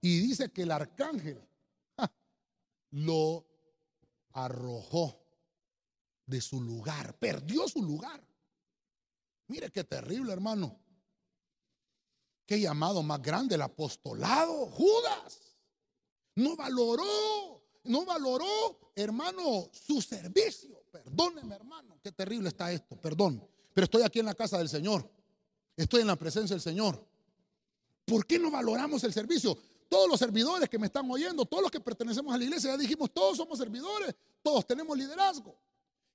Y dice que el arcángel lo arrojó de su lugar, perdió su lugar. Mire qué terrible, hermano. Qué llamado más grande el apostolado, Judas. No valoró, no valoró, hermano, su servicio. Perdóneme, hermano, qué terrible está esto, perdón. Pero estoy aquí en la casa del Señor. Estoy en la presencia del Señor. ¿Por qué no valoramos el servicio? Todos los servidores que me están oyendo, todos los que pertenecemos a la iglesia, ya dijimos, todos somos servidores, todos tenemos liderazgo.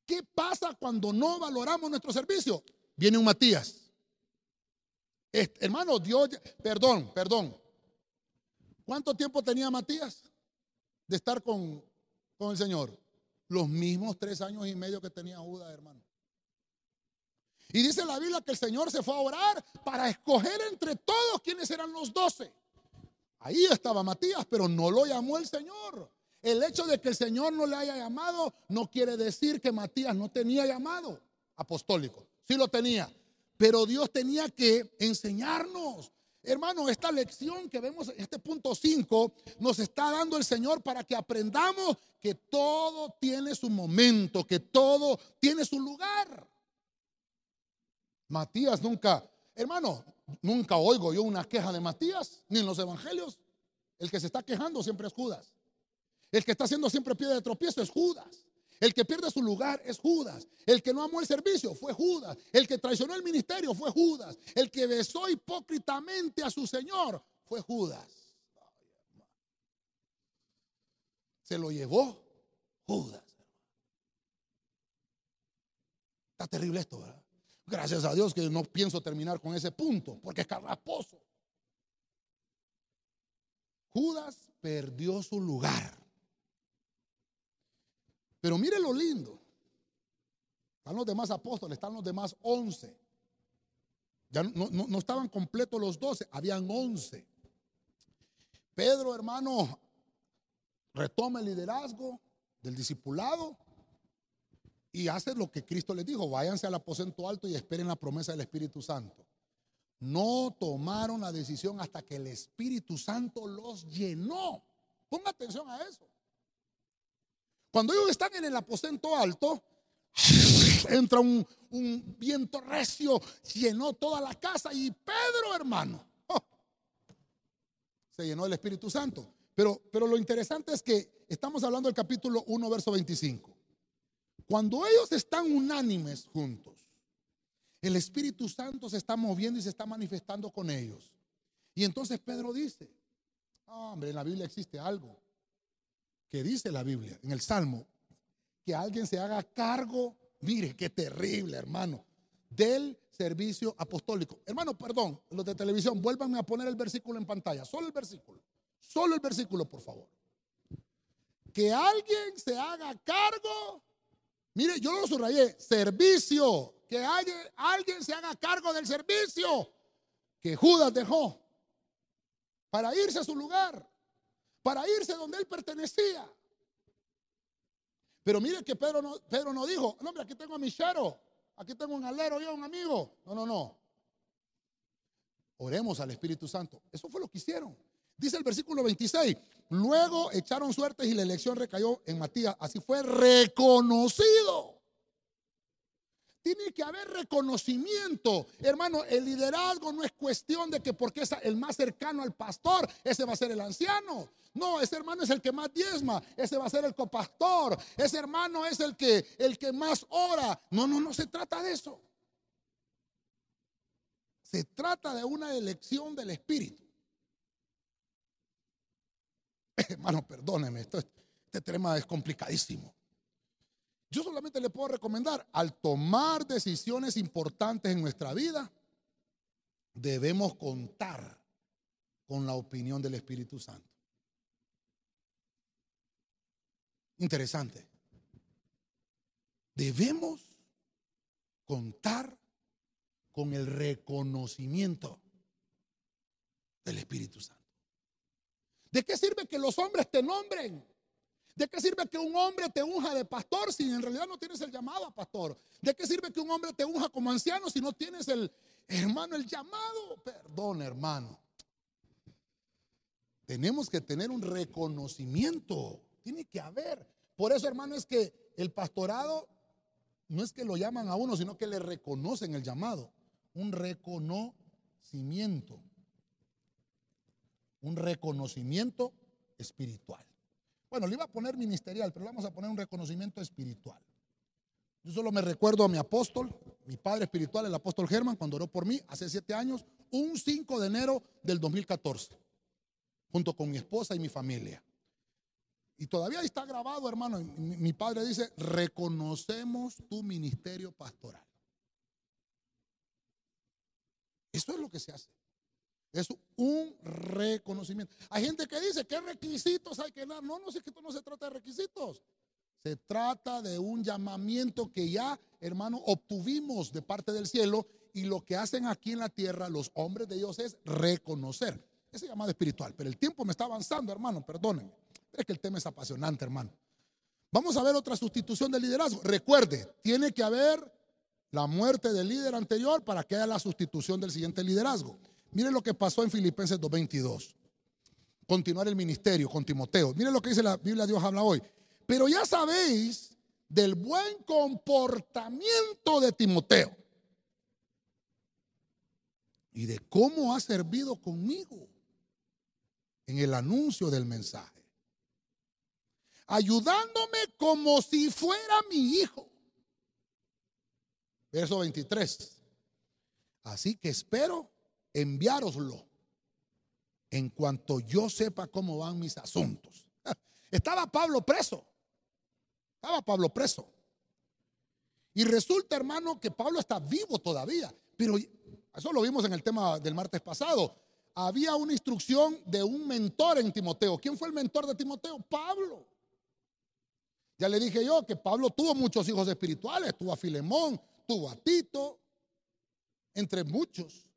¿Qué pasa cuando no valoramos nuestro servicio? Viene un Matías. hermano, Dios, perdón, perdón. ¿Cuánto tiempo tenía Matías de estar con, con el Señor? Los mismos tres años y medio que tenía Judas, hermano. Y dice la Biblia que el Señor se fue a orar para escoger entre todos quienes eran los doce. Ahí estaba Matías, pero no lo llamó el Señor. El hecho de que el Señor no le haya llamado no quiere decir que Matías no tenía llamado apostólico. Sí lo tenía. Pero Dios tenía que enseñarnos. Hermano, esta lección que vemos en este punto 5 nos está dando el Señor para que aprendamos que todo tiene su momento, que todo tiene su lugar. Matías nunca, hermano, nunca oigo yo una queja de Matías, ni en los evangelios. El que se está quejando siempre es Judas. El que está haciendo siempre pie de tropiezo es Judas. El que pierde su lugar es Judas. El que no amó el servicio fue Judas. El que traicionó el ministerio fue Judas. El que besó hipócritamente a su Señor fue Judas. Se lo llevó Judas. Está terrible esto, ¿verdad? Gracias a Dios que no pienso terminar con ese punto, porque es carraposo. Judas perdió su lugar. Pero mire lo lindo. Están los demás apóstoles, están los demás once. Ya no, no, estaban completos los doce, habían once. Pedro, hermano, retoma el liderazgo del discipulado y hace lo que Cristo les dijo, váyanse al aposento alto y esperen la promesa del Espíritu Santo. No tomaron la decisión hasta que el Espíritu Santo los llenó. Ponga atención a eso. Cuando ellos están en el aposento alto, entra un, viento recio, llenó toda la casa y Pedro, hermano, oh, se llenó del Espíritu Santo. Pero, pero lo interesante es que estamos hablando del capítulo 1, verso 25. Cuando ellos están unánimes juntos, el Espíritu Santo se está moviendo y se está manifestando con ellos. Y entonces Pedro dice, hombre, en la Biblia existe algo que dice la Biblia, en el Salmo, que alguien se haga cargo, mire qué terrible, hermano, del servicio apostólico. Hermano, perdón, los de televisión, vuélvanme a poner el versículo en pantalla, solo el versículo, solo el versículo, por favor. Que alguien se haga cargo Mire, yo lo subrayé, servicio, que alguien, alguien se haga cargo del servicio que Judas dejó para irse a su lugar, para irse donde él pertenecía. Pero mire que Pedro no, dijo, no, hombre, aquí tengo a mi chero, aquí tengo un alero, yo, un amigo. No, no, no. Oremos al Espíritu Santo. Eso fue lo que hicieron. Dice el versículo 26, luego echaron suertes y la elección recayó en Matías. Así fue reconocido. Tiene que haber reconocimiento. Hermano, el liderazgo no es cuestión de que porque es el más cercano al pastor, ese va a ser el anciano. No, ese hermano es el que más diezma, ese va a ser el copastor, ese hermano es el que el que más ora. No, no, no se trata de eso. Se trata de una elección del espíritu. Hermano, perdóneme, este tema es complicadísimo. Yo solamente le puedo recomendar, al tomar decisiones importantes en nuestra vida, debemos contar con la opinión del Espíritu Santo. Interesante. Debemos contar con el reconocimiento del Espíritu Santo. ¿De qué sirve que los hombres te nombren? ¿De qué sirve que un hombre te unja de pastor si en realidad no tienes el llamado a pastor? ¿De qué sirve que un hombre te unja como anciano si no tienes el, hermano, el llamado? Perdón, hermano. Tenemos que tener un reconocimiento. Tiene que haber. Por eso, hermano, es que el pastorado no es que lo llaman a uno, sino que le reconocen el llamado. Un reconocimiento un reconocimiento espiritual. Bueno, le iba a poner ministerial, pero le vamos a poner un reconocimiento espiritual. Yo solo me recuerdo a mi apóstol, mi padre espiritual, el apóstol Germán, cuando oró por mí hace siete años, un 5 de enero del 2014, junto con mi esposa y mi familia. Y todavía está grabado, hermano. Mi, mi padre dice, reconocemos tu ministerio pastoral. Eso es lo que se hace. Es un reconocimiento. Hay gente que dice, ¿qué requisitos hay que dar? No, no sé que esto no se trata de requisitos. Se trata de un llamamiento que ya, hermano, obtuvimos de parte del cielo y lo que hacen aquí en la tierra los hombres de Dios es reconocer. Ese llamado espiritual. Pero el tiempo me está avanzando, hermano, perdónenme. Es que el tema es apasionante, hermano. Vamos a ver otra sustitución del liderazgo. Recuerde, tiene que haber la muerte del líder anterior para que haya la sustitución del siguiente liderazgo. Miren lo que pasó en Filipenses 2.22. Continuar el ministerio con Timoteo. Miren lo que dice la Biblia, Dios habla hoy. Pero ya sabéis del buen comportamiento de Timoteo y de cómo ha servido conmigo en el anuncio del mensaje, ayudándome como si fuera mi hijo. Verso 23. Así que espero enviároslo en cuanto yo sepa cómo van mis asuntos. Estaba Pablo preso. Estaba Pablo preso. Y resulta, hermano, que Pablo está vivo todavía. Pero eso lo vimos en el tema del martes pasado. Había una instrucción de un mentor en Timoteo. ¿Quién fue el mentor de Timoteo? Pablo. Ya le dije yo que Pablo tuvo muchos hijos espirituales. Tuvo a Filemón, tuvo a Tito, entre muchos.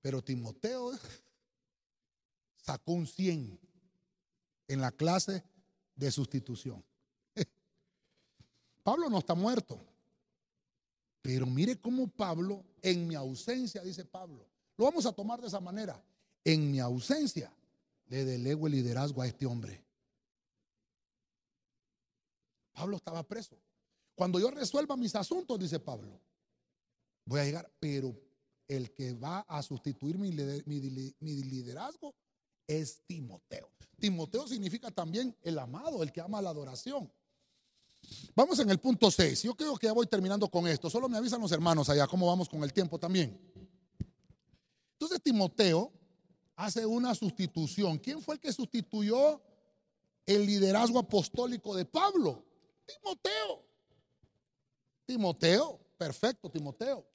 Pero Timoteo sacó un 100 en la clase de sustitución. Pablo no está muerto. Pero mire cómo Pablo, en mi ausencia, dice Pablo, lo vamos a tomar de esa manera. En mi ausencia, le delego el liderazgo a este hombre. Pablo estaba preso. Cuando yo resuelva mis asuntos, dice Pablo, voy a llegar, pero el que va a sustituir mi, liderazgo es Timoteo. Timoteo significa también el amado, el que ama la adoración. Vamos en el punto 6. Yo creo que ya voy terminando con esto. Solo me avisan los hermanos allá cómo vamos con el tiempo también. Entonces Timoteo hace una sustitución. ¿Quién fue el que sustituyó el liderazgo apostólico de Pablo? Timoteo. Timoteo, perfecto, Timoteo.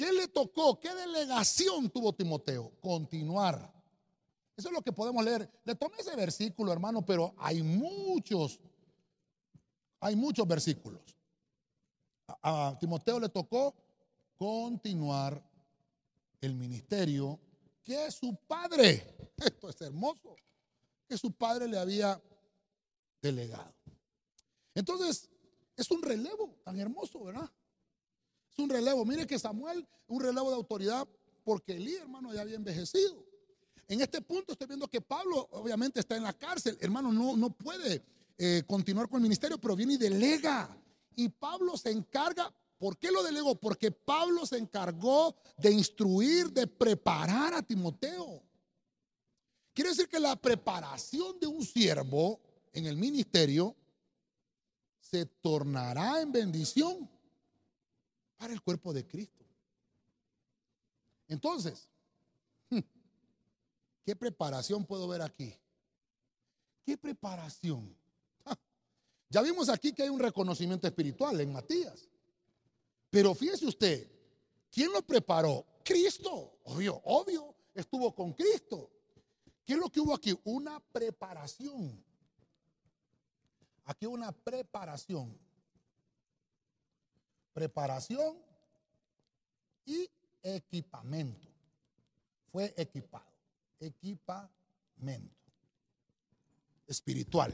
¿Qué le tocó? ¿Qué delegación tuvo Timoteo? Continuar. Eso es lo que podemos leer. Le tomé ese versículo, hermano, pero hay muchos, hay muchos versículos. A, Timoteo le tocó continuar el ministerio que su padre, esto es hermoso, que su padre le había delegado. Entonces, es un relevo tan hermoso, ¿verdad? Es un relevo. Mire que Samuel, un relevo de autoridad, porque Elí, hermano, ya había envejecido. En este punto estoy viendo que Pablo, obviamente, está en la cárcel. Hermano, no, no puede eh, continuar con el ministerio, pero viene y delega. Y Pablo se encarga. ¿Por qué lo delegó? Porque Pablo se encargó de instruir, de preparar a Timoteo. Quiere decir que la preparación de un siervo en el ministerio se tornará en bendición para el cuerpo de Cristo. Entonces, hmm, ¿qué preparación puedo ver aquí? ¿Qué preparación? Ya vimos aquí que hay un reconocimiento espiritual en Matías. Pero fíjese usted, ¿quién lo preparó? Cristo, obvio, obvio, estuvo con Cristo. ¿Qué es lo que hubo aquí? Una preparación. Aquí una preparación preparación y equipamiento. Fue equipado. Equipamiento. Espiritual.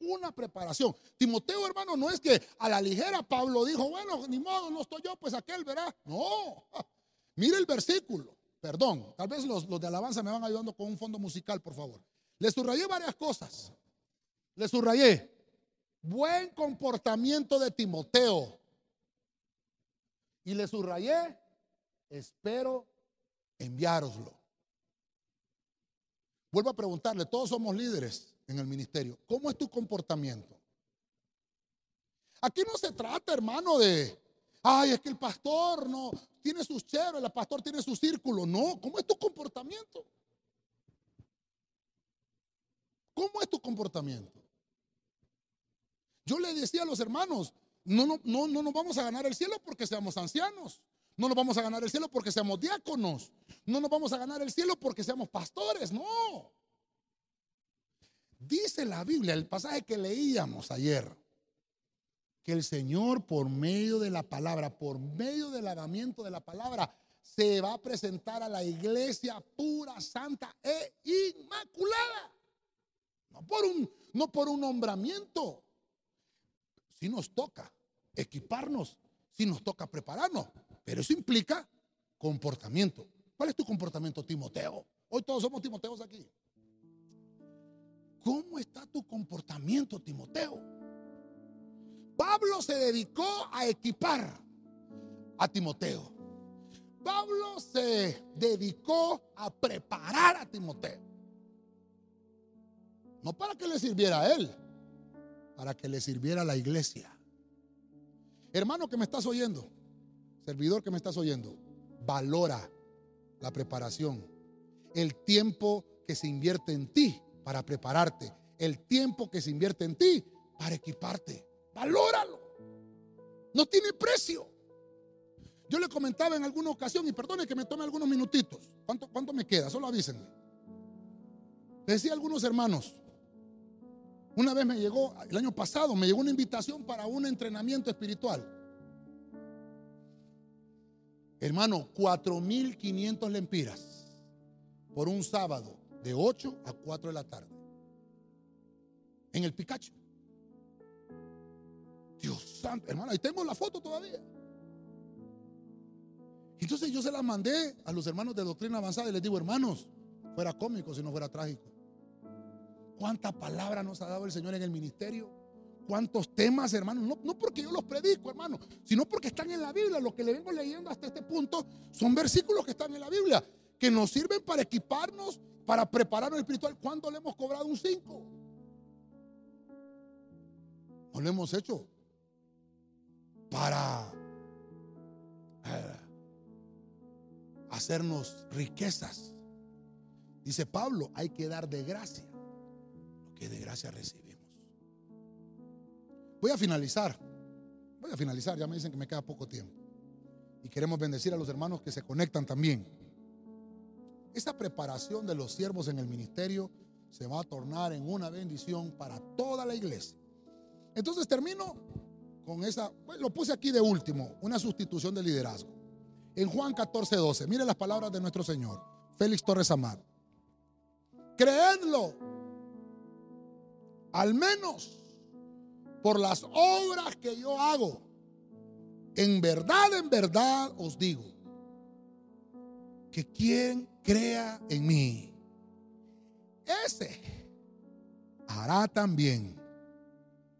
Una preparación. Timoteo, hermano, no es que a la ligera Pablo dijo, bueno, ni modo, no estoy yo, pues aquel verá. No. Mire el versículo. Perdón, tal vez los, los de alabanza me van ayudando con un fondo musical, por favor. Le subrayé varias cosas. Le subrayé. Buen comportamiento de Timoteo. Y le subrayé, espero enviároslo. vuelvo a preguntarle, todos somos líderes en el ministerio. ¿Cómo es tu comportamiento? Aquí no se trata, hermano, de, ay, es que el pastor no tiene sus cheros, el pastor tiene su círculo. No, ¿cómo es tu comportamiento? ¿Cómo es tu comportamiento? Yo le decía a los hermanos, no, no, no, no nos vamos a ganar el cielo porque seamos ancianos. No nos vamos a ganar el cielo porque seamos diáconos. No nos vamos a ganar el cielo porque seamos pastores. No. Dice la Biblia, el pasaje que leíamos ayer, que el Señor por medio de la palabra, por medio del lavamiento de la palabra, se va a presentar a la iglesia pura, santa e inmaculada. No por un, no por un nombramiento. Si nos toca equiparnos, si nos toca prepararnos, pero eso implica comportamiento. ¿Cuál es tu comportamiento, Timoteo? Hoy todos somos Timoteos aquí. ¿Cómo está tu comportamiento, Timoteo? Pablo se dedicó a equipar a Timoteo. Pablo se dedicó a preparar a Timoteo. No para que le sirviera a él, para que le sirviera a la iglesia. Hermano que me estás oyendo, servidor que me estás oyendo, valora la preparación, el tiempo que se invierte en ti para prepararte, el tiempo que se invierte en ti para equiparte. Valóralo. No tiene precio. Yo le comentaba en alguna ocasión, y perdone que me tome algunos minutitos. ¿Cuánto, me queda? Solo avísenme. Decía algunos hermanos, una vez me llegó, el año pasado, me llegó una invitación para un entrenamiento espiritual. Hermano, 4.500 lempiras por un sábado de 8 a 4 de la tarde. En el Picacho. Dios santo, hermano, ahí tengo la foto todavía. Entonces yo se la mandé a los hermanos de doctrina avanzada y les digo, hermanos, fuera cómico si no fuera trágico. ¿Cuánta palabra nos ha dado el Señor en el ministerio? ¿Cuántos temas, hermanos? No, no, porque yo los predico, hermano, sino porque están en la Biblia. Lo que le vengo leyendo hasta este punto son versículos que están en la Biblia, que nos sirven para equiparnos, para prepararnos espiritual. ¿Cuándo le hemos cobrado un 5? No lo hemos hecho para eh, hacernos riquezas. Dice Pablo, hay que dar de gracia que de gracia recibimos. Voy a finalizar. Voy a finalizar, ya me dicen que me queda poco tiempo. Y queremos bendecir a los hermanos que se conectan también. Esta preparación de los siervos en el ministerio se va a tornar en una bendición para toda la iglesia. Entonces termino con esa, lo puse aquí de último, una sustitución de liderazgo. En Juan 14, 12, mire las palabras de nuestro Señor, Félix Torres Amar. Creedlo, al menos por las obras que yo hago. En verdad, en verdad os digo, que quien crea en mí, ese hará también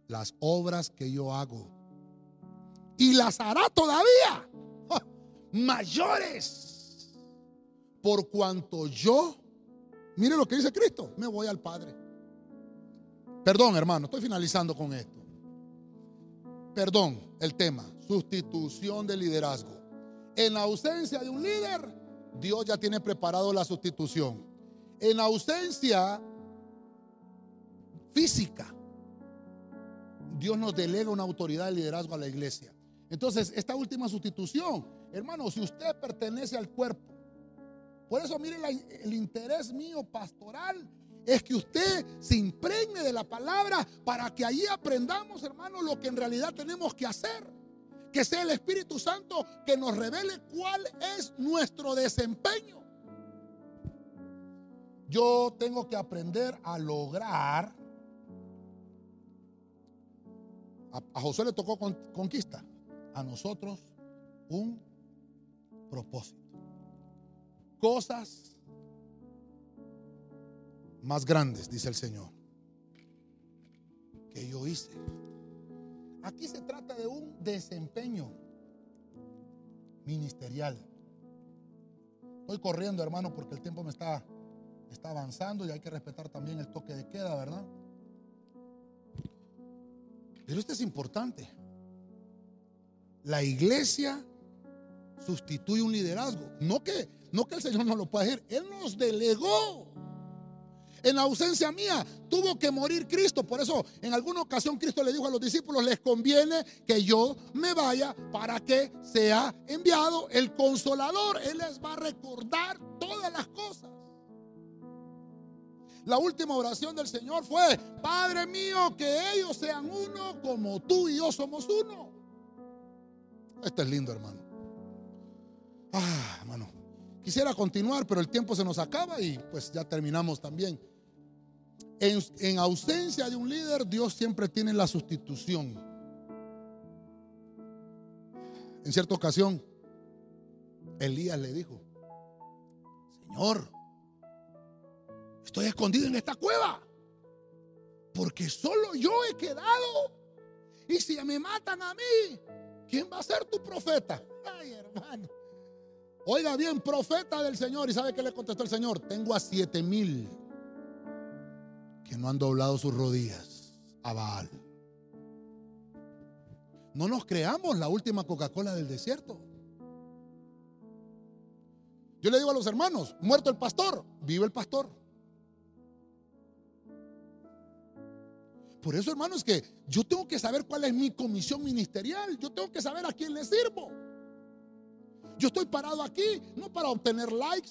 las obras que yo hago. Y las hará todavía mayores. Por cuanto yo, mire lo que dice Cristo, me voy al Padre. Perdón, hermano, estoy finalizando con esto. Perdón, el tema, sustitución de liderazgo. En ausencia de un líder, Dios ya tiene preparado la sustitución. En ausencia física, Dios nos delega una autoridad de liderazgo a la iglesia. Entonces, esta última sustitución, hermano, si usted pertenece al cuerpo, por eso mire el interés mío pastoral es que usted se impregne de la palabra para que allí aprendamos, hermano, lo que en realidad tenemos que hacer. Que sea el Espíritu Santo que nos revele cuál es nuestro desempeño. Yo tengo que aprender a lograr. A, José le tocó conquista a nosotros un propósito. Cosas más grandes, dice el Señor, que yo hice. Aquí se trata de un desempeño ministerial. Estoy corriendo, hermano, porque el tiempo me está está avanzando y hay que respetar también el toque de queda, ¿verdad? Pero esto es importante. La iglesia sustituye un liderazgo. No que, no que el Señor no lo pueda hacer. Él nos delegó. En ausencia mía tuvo que morir Cristo. Por eso en alguna ocasión Cristo le dijo a los discípulos, les conviene que yo me vaya para que sea enviado el consolador. Él les va a recordar todas las cosas. La última oración del Señor fue, Padre mío, que ellos sean uno como tú y yo somos uno. Esto es lindo, hermano. Ah, hermano. Quisiera continuar, pero el tiempo se nos acaba y pues ya terminamos también. En, en, ausencia de un líder, Dios siempre tiene la sustitución. En cierta ocasión, Elías le dijo, Señor, estoy escondido en esta cueva. Porque solo yo he quedado. Y si me matan a mí, ¿quién va a ser tu profeta? Ay, hermano. Oiga bien, profeta del Señor. ¿Y sabe qué le contestó el Señor? Tengo a siete mil que no han doblado sus rodillas a Baal. No nos creamos la última Coca-Cola del desierto. Yo le digo a los hermanos, muerto el pastor, vive el pastor. Por eso, hermanos, que yo tengo que saber cuál es mi comisión ministerial. Yo tengo que saber a quién le sirvo. Yo estoy parado aquí no para obtener likes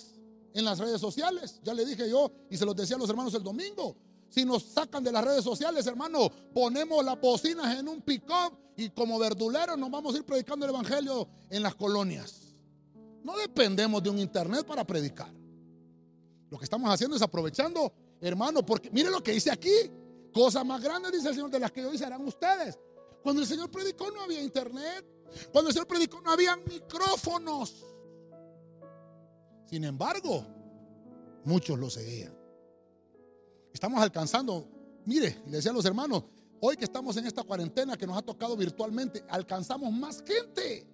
en las redes sociales. Ya le dije yo y se los decía a los hermanos el domingo. Si nos sacan de las redes sociales, hermano, ponemos las bocinas en un pick-up y como verduleros nos vamos a ir predicando el evangelio en las colonias. No dependemos de un internet para predicar. Lo que estamos haciendo es aprovechando, hermano, porque mire lo que dice aquí. Cosas más grandes, dice el Señor, de las que hoy serán ustedes. Cuando el Señor predicó no había internet. Cuando el Señor predicó no había micrófonos. Sin embargo, muchos lo seguían. Estamos alcanzando, mire, le decía los hermanos, hoy que estamos en esta cuarentena que nos ha tocado virtualmente, alcanzamos más gente.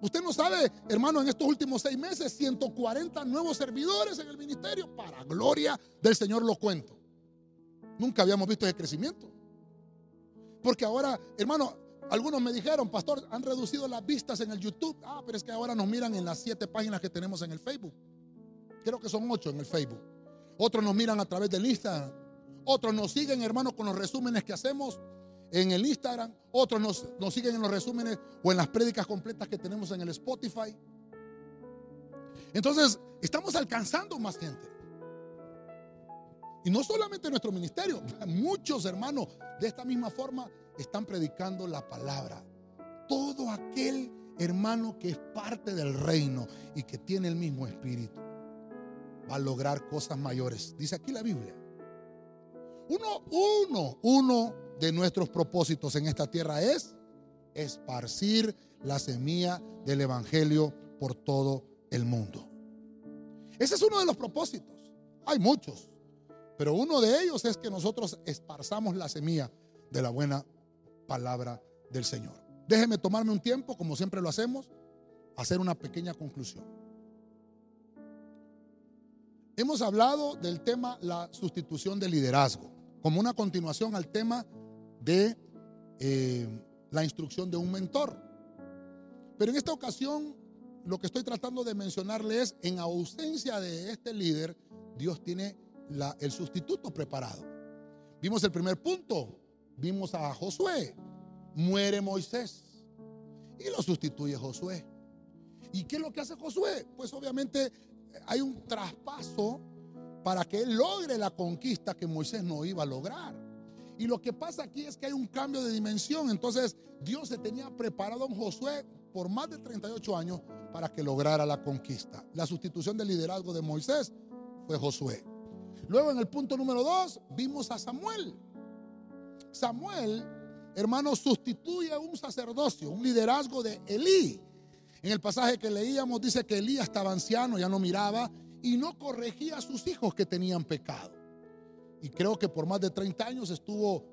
Usted no sabe, hermano, en estos últimos seis meses, 140 nuevos servidores en el ministerio. Para gloria del Señor lo cuento. Nunca habíamos visto ese crecimiento. Porque ahora, hermano, algunos me dijeron, pastor, han reducido las vistas en el YouTube. Ah, pero es que ahora nos miran en las siete páginas que tenemos en el Facebook. Creo que son ocho en el Facebook. Otros nos miran a través del Instagram. Otros nos siguen, hermano, con los resúmenes que hacemos en el Instagram, otros nos, siguen en los resúmenes o en las prédicas completas que tenemos en el Spotify. Entonces, estamos alcanzando más gente. Y no solamente nuestro ministerio, muchos hermanos de esta misma forma están predicando la palabra. Todo aquel hermano que es parte del reino y que tiene el mismo espíritu a lograr cosas mayores. Dice aquí la Biblia. Uno, uno, uno de nuestros propósitos en esta tierra es esparcir la semilla del Evangelio por todo el mundo. Ese es uno de los propósitos. Hay muchos, pero uno de ellos es que nosotros esparzamos la semilla de la buena palabra del Señor. Déjeme tomarme un tiempo, como siempre lo hacemos, hacer una pequeña conclusión. Hemos hablado del tema la sustitución de liderazgo, como una continuación al tema de eh, la instrucción de un mentor. Pero en esta ocasión, lo que estoy tratando de mencionarle es, en ausencia de este líder, Dios tiene el sustituto preparado. Vimos el primer punto, vimos a Josué, muere Moisés y lo sustituye Josué. ¿Y qué es lo que hace Josué? Pues obviamente hay un traspaso para que él logre la conquista que Moisés no iba a lograr. Y lo que pasa aquí es que hay un cambio de dimensión. Entonces Dios se tenía preparado a Josué por más de 38 años para que lograra la conquista. La sustitución del liderazgo de Moisés fue Josué. Luego en el punto número 2 vimos a Samuel. Samuel, hermano, sustituye a un sacerdocio, un liderazgo de Elí. En el pasaje que leíamos dice que Elí estaba anciano, ya no miraba y no corregía a sus hijos que tenían pecado. Y creo que por más de 30 años estuvo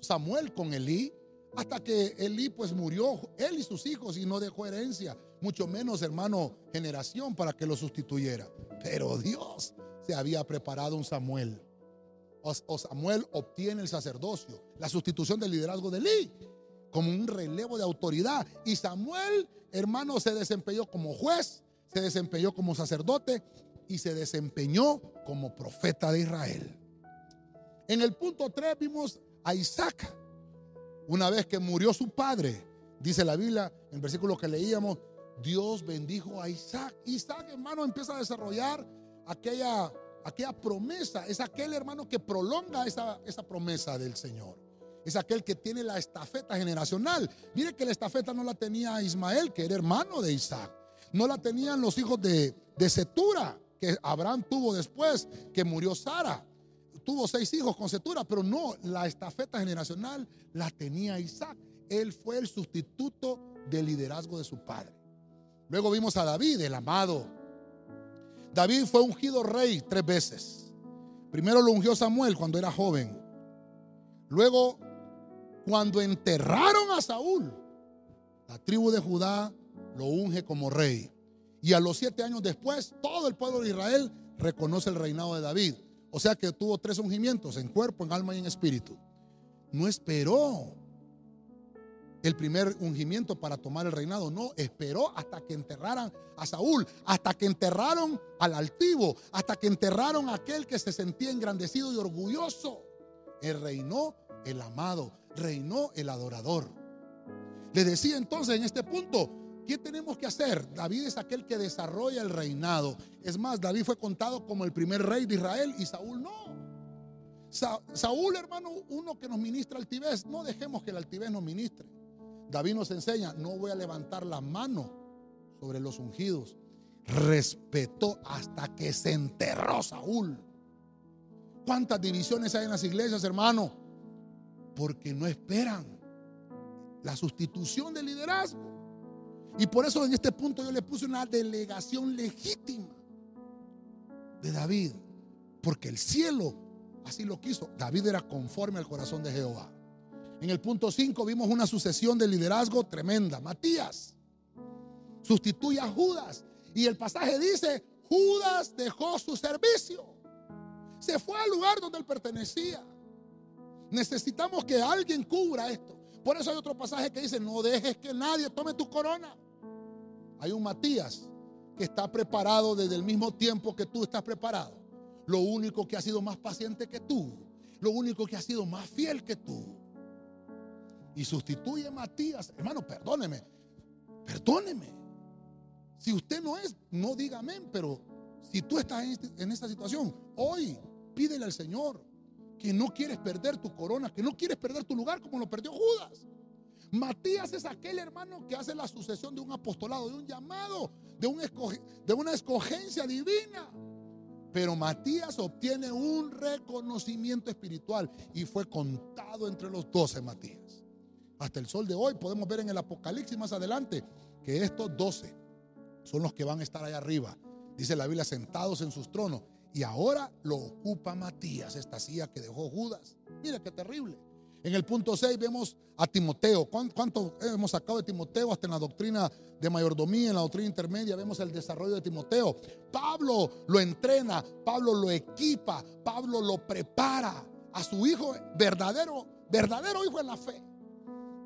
Samuel con Elí, hasta que Elí pues murió, él y sus hijos, y no dejó herencia, mucho menos hermano generación para que lo sustituyera. Pero Dios se había preparado un Samuel. O Samuel obtiene el sacerdocio, la sustitución del liderazgo de Eli, como un relevo de autoridad. Y Samuel, hermano, se desempeñó como juez, se desempeñó como sacerdote y se desempeñó como profeta de Israel. En el punto 3 vimos a Isaac. Una vez que murió su padre, dice la Biblia, en el versículo que leíamos, Dios bendijo a Isaac. Isaac, hermano, empieza a desarrollar aquella, aquella promesa. Es aquel hermano que prolonga esa, esa promesa del Señor. Es aquel que tiene la estafeta generacional. Mire que la estafeta no la tenía Ismael, que era hermano de Isaac. No la tenían los hijos de, de Setura, que Abraham tuvo después, que murió Sara tuvo seis hijos con Setura, pero no, la estafeta generacional la tenía Isaac. Él fue el sustituto del liderazgo de su padre. Luego vimos a David, el amado. David fue ungido rey tres veces. Primero lo ungió Samuel cuando era joven. Luego, cuando enterraron a Saúl, la tribu de Judá lo unge como rey. Y a los siete años después, todo el pueblo de Israel reconoce el reinado de David. O sea que tuvo tres ungimientos, en cuerpo, en alma y en espíritu. No esperó el primer ungimiento para tomar el reinado, no, esperó hasta que enterraran a Saúl, hasta que enterraron al altivo, hasta que enterraron a aquel que se sentía engrandecido y orgulloso. El reinó el amado, reinó el adorador. Le decía entonces en este punto, ¿Qué tenemos que hacer? David es aquel que desarrolla el reinado. Es más, David fue contado como el primer rey de Israel y Saúl no. Saúl, hermano, uno que nos ministra altivez, no dejemos que el altivez nos ministre. David nos enseña, no voy a levantar la mano sobre los ungidos. Respetó hasta que se enterró Saúl. ¿Cuántas divisiones hay en las iglesias, hermano? Porque no esperan la sustitución del liderazgo. Y por eso en este punto yo le puse una delegación legítima de David. Porque el cielo así lo quiso. David era conforme al corazón de Jehová. En el punto 5 vimos una sucesión de liderazgo tremenda. Matías sustituye a Judas. Y el pasaje dice, Judas dejó su servicio. Se fue al lugar donde él pertenecía. Necesitamos que alguien cubra esto. Por eso hay otro pasaje que dice, no dejes que nadie tome tu corona. Hay un Matías que está preparado desde el mismo tiempo que tú estás preparado. Lo único que ha sido más paciente que tú. Lo único que ha sido más fiel que tú. Y sustituye a Matías. Hermano, perdóneme. Perdóneme. Si usted no es, no diga amén. Pero si tú estás en, este, esta situación, hoy pídele al Señor que no quieres perder tu corona, que no quieres perder tu lugar como lo perdió Judas. Matías es aquel hermano que hace la sucesión de un apostolado, de un llamado, de, un de una escogencia divina. Pero Matías obtiene un reconocimiento espiritual y fue contado entre los doce Matías. Hasta el sol de hoy podemos ver en el Apocalipsis más adelante que estos doce son los que van a estar allá arriba. Dice la Biblia, sentados en sus tronos. Y ahora lo ocupa Matías, esta silla que dejó Judas. Mira qué terrible. En el punto 6 vemos a Timoteo. ¿Cuánto hemos sacado de Timoteo hasta en la doctrina de mayordomía, en la doctrina intermedia? Vemos el desarrollo de Timoteo. Pablo lo entrena, Pablo lo equipa, Pablo lo prepara a su hijo verdadero, verdadero hijo en la fe.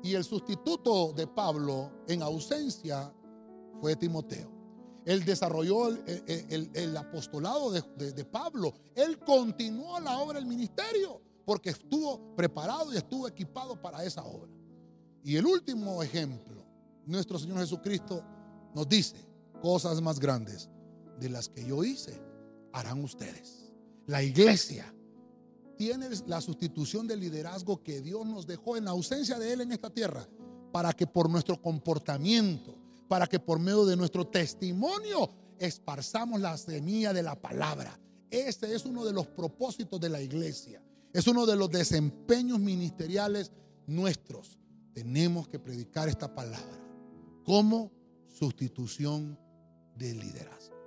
Y el sustituto de Pablo en ausencia fue Timoteo. Él desarrolló el, apostolado de, de Pablo. Él continuó la obra del ministerio porque estuvo preparado y estuvo equipado para esa obra. Y el último ejemplo, nuestro Señor Jesucristo nos dice, cosas más grandes de las que yo hice, harán ustedes. La iglesia tiene la sustitución del liderazgo que Dios nos dejó en ausencia de Él en esta tierra, para que por nuestro comportamiento, para que por medio de nuestro testimonio esparzamos la semilla de la palabra. Este es uno de los propósitos de la iglesia. Es uno de los desempeños ministeriales nuestros. Tenemos que predicar esta palabra como sustitución del liderazgo.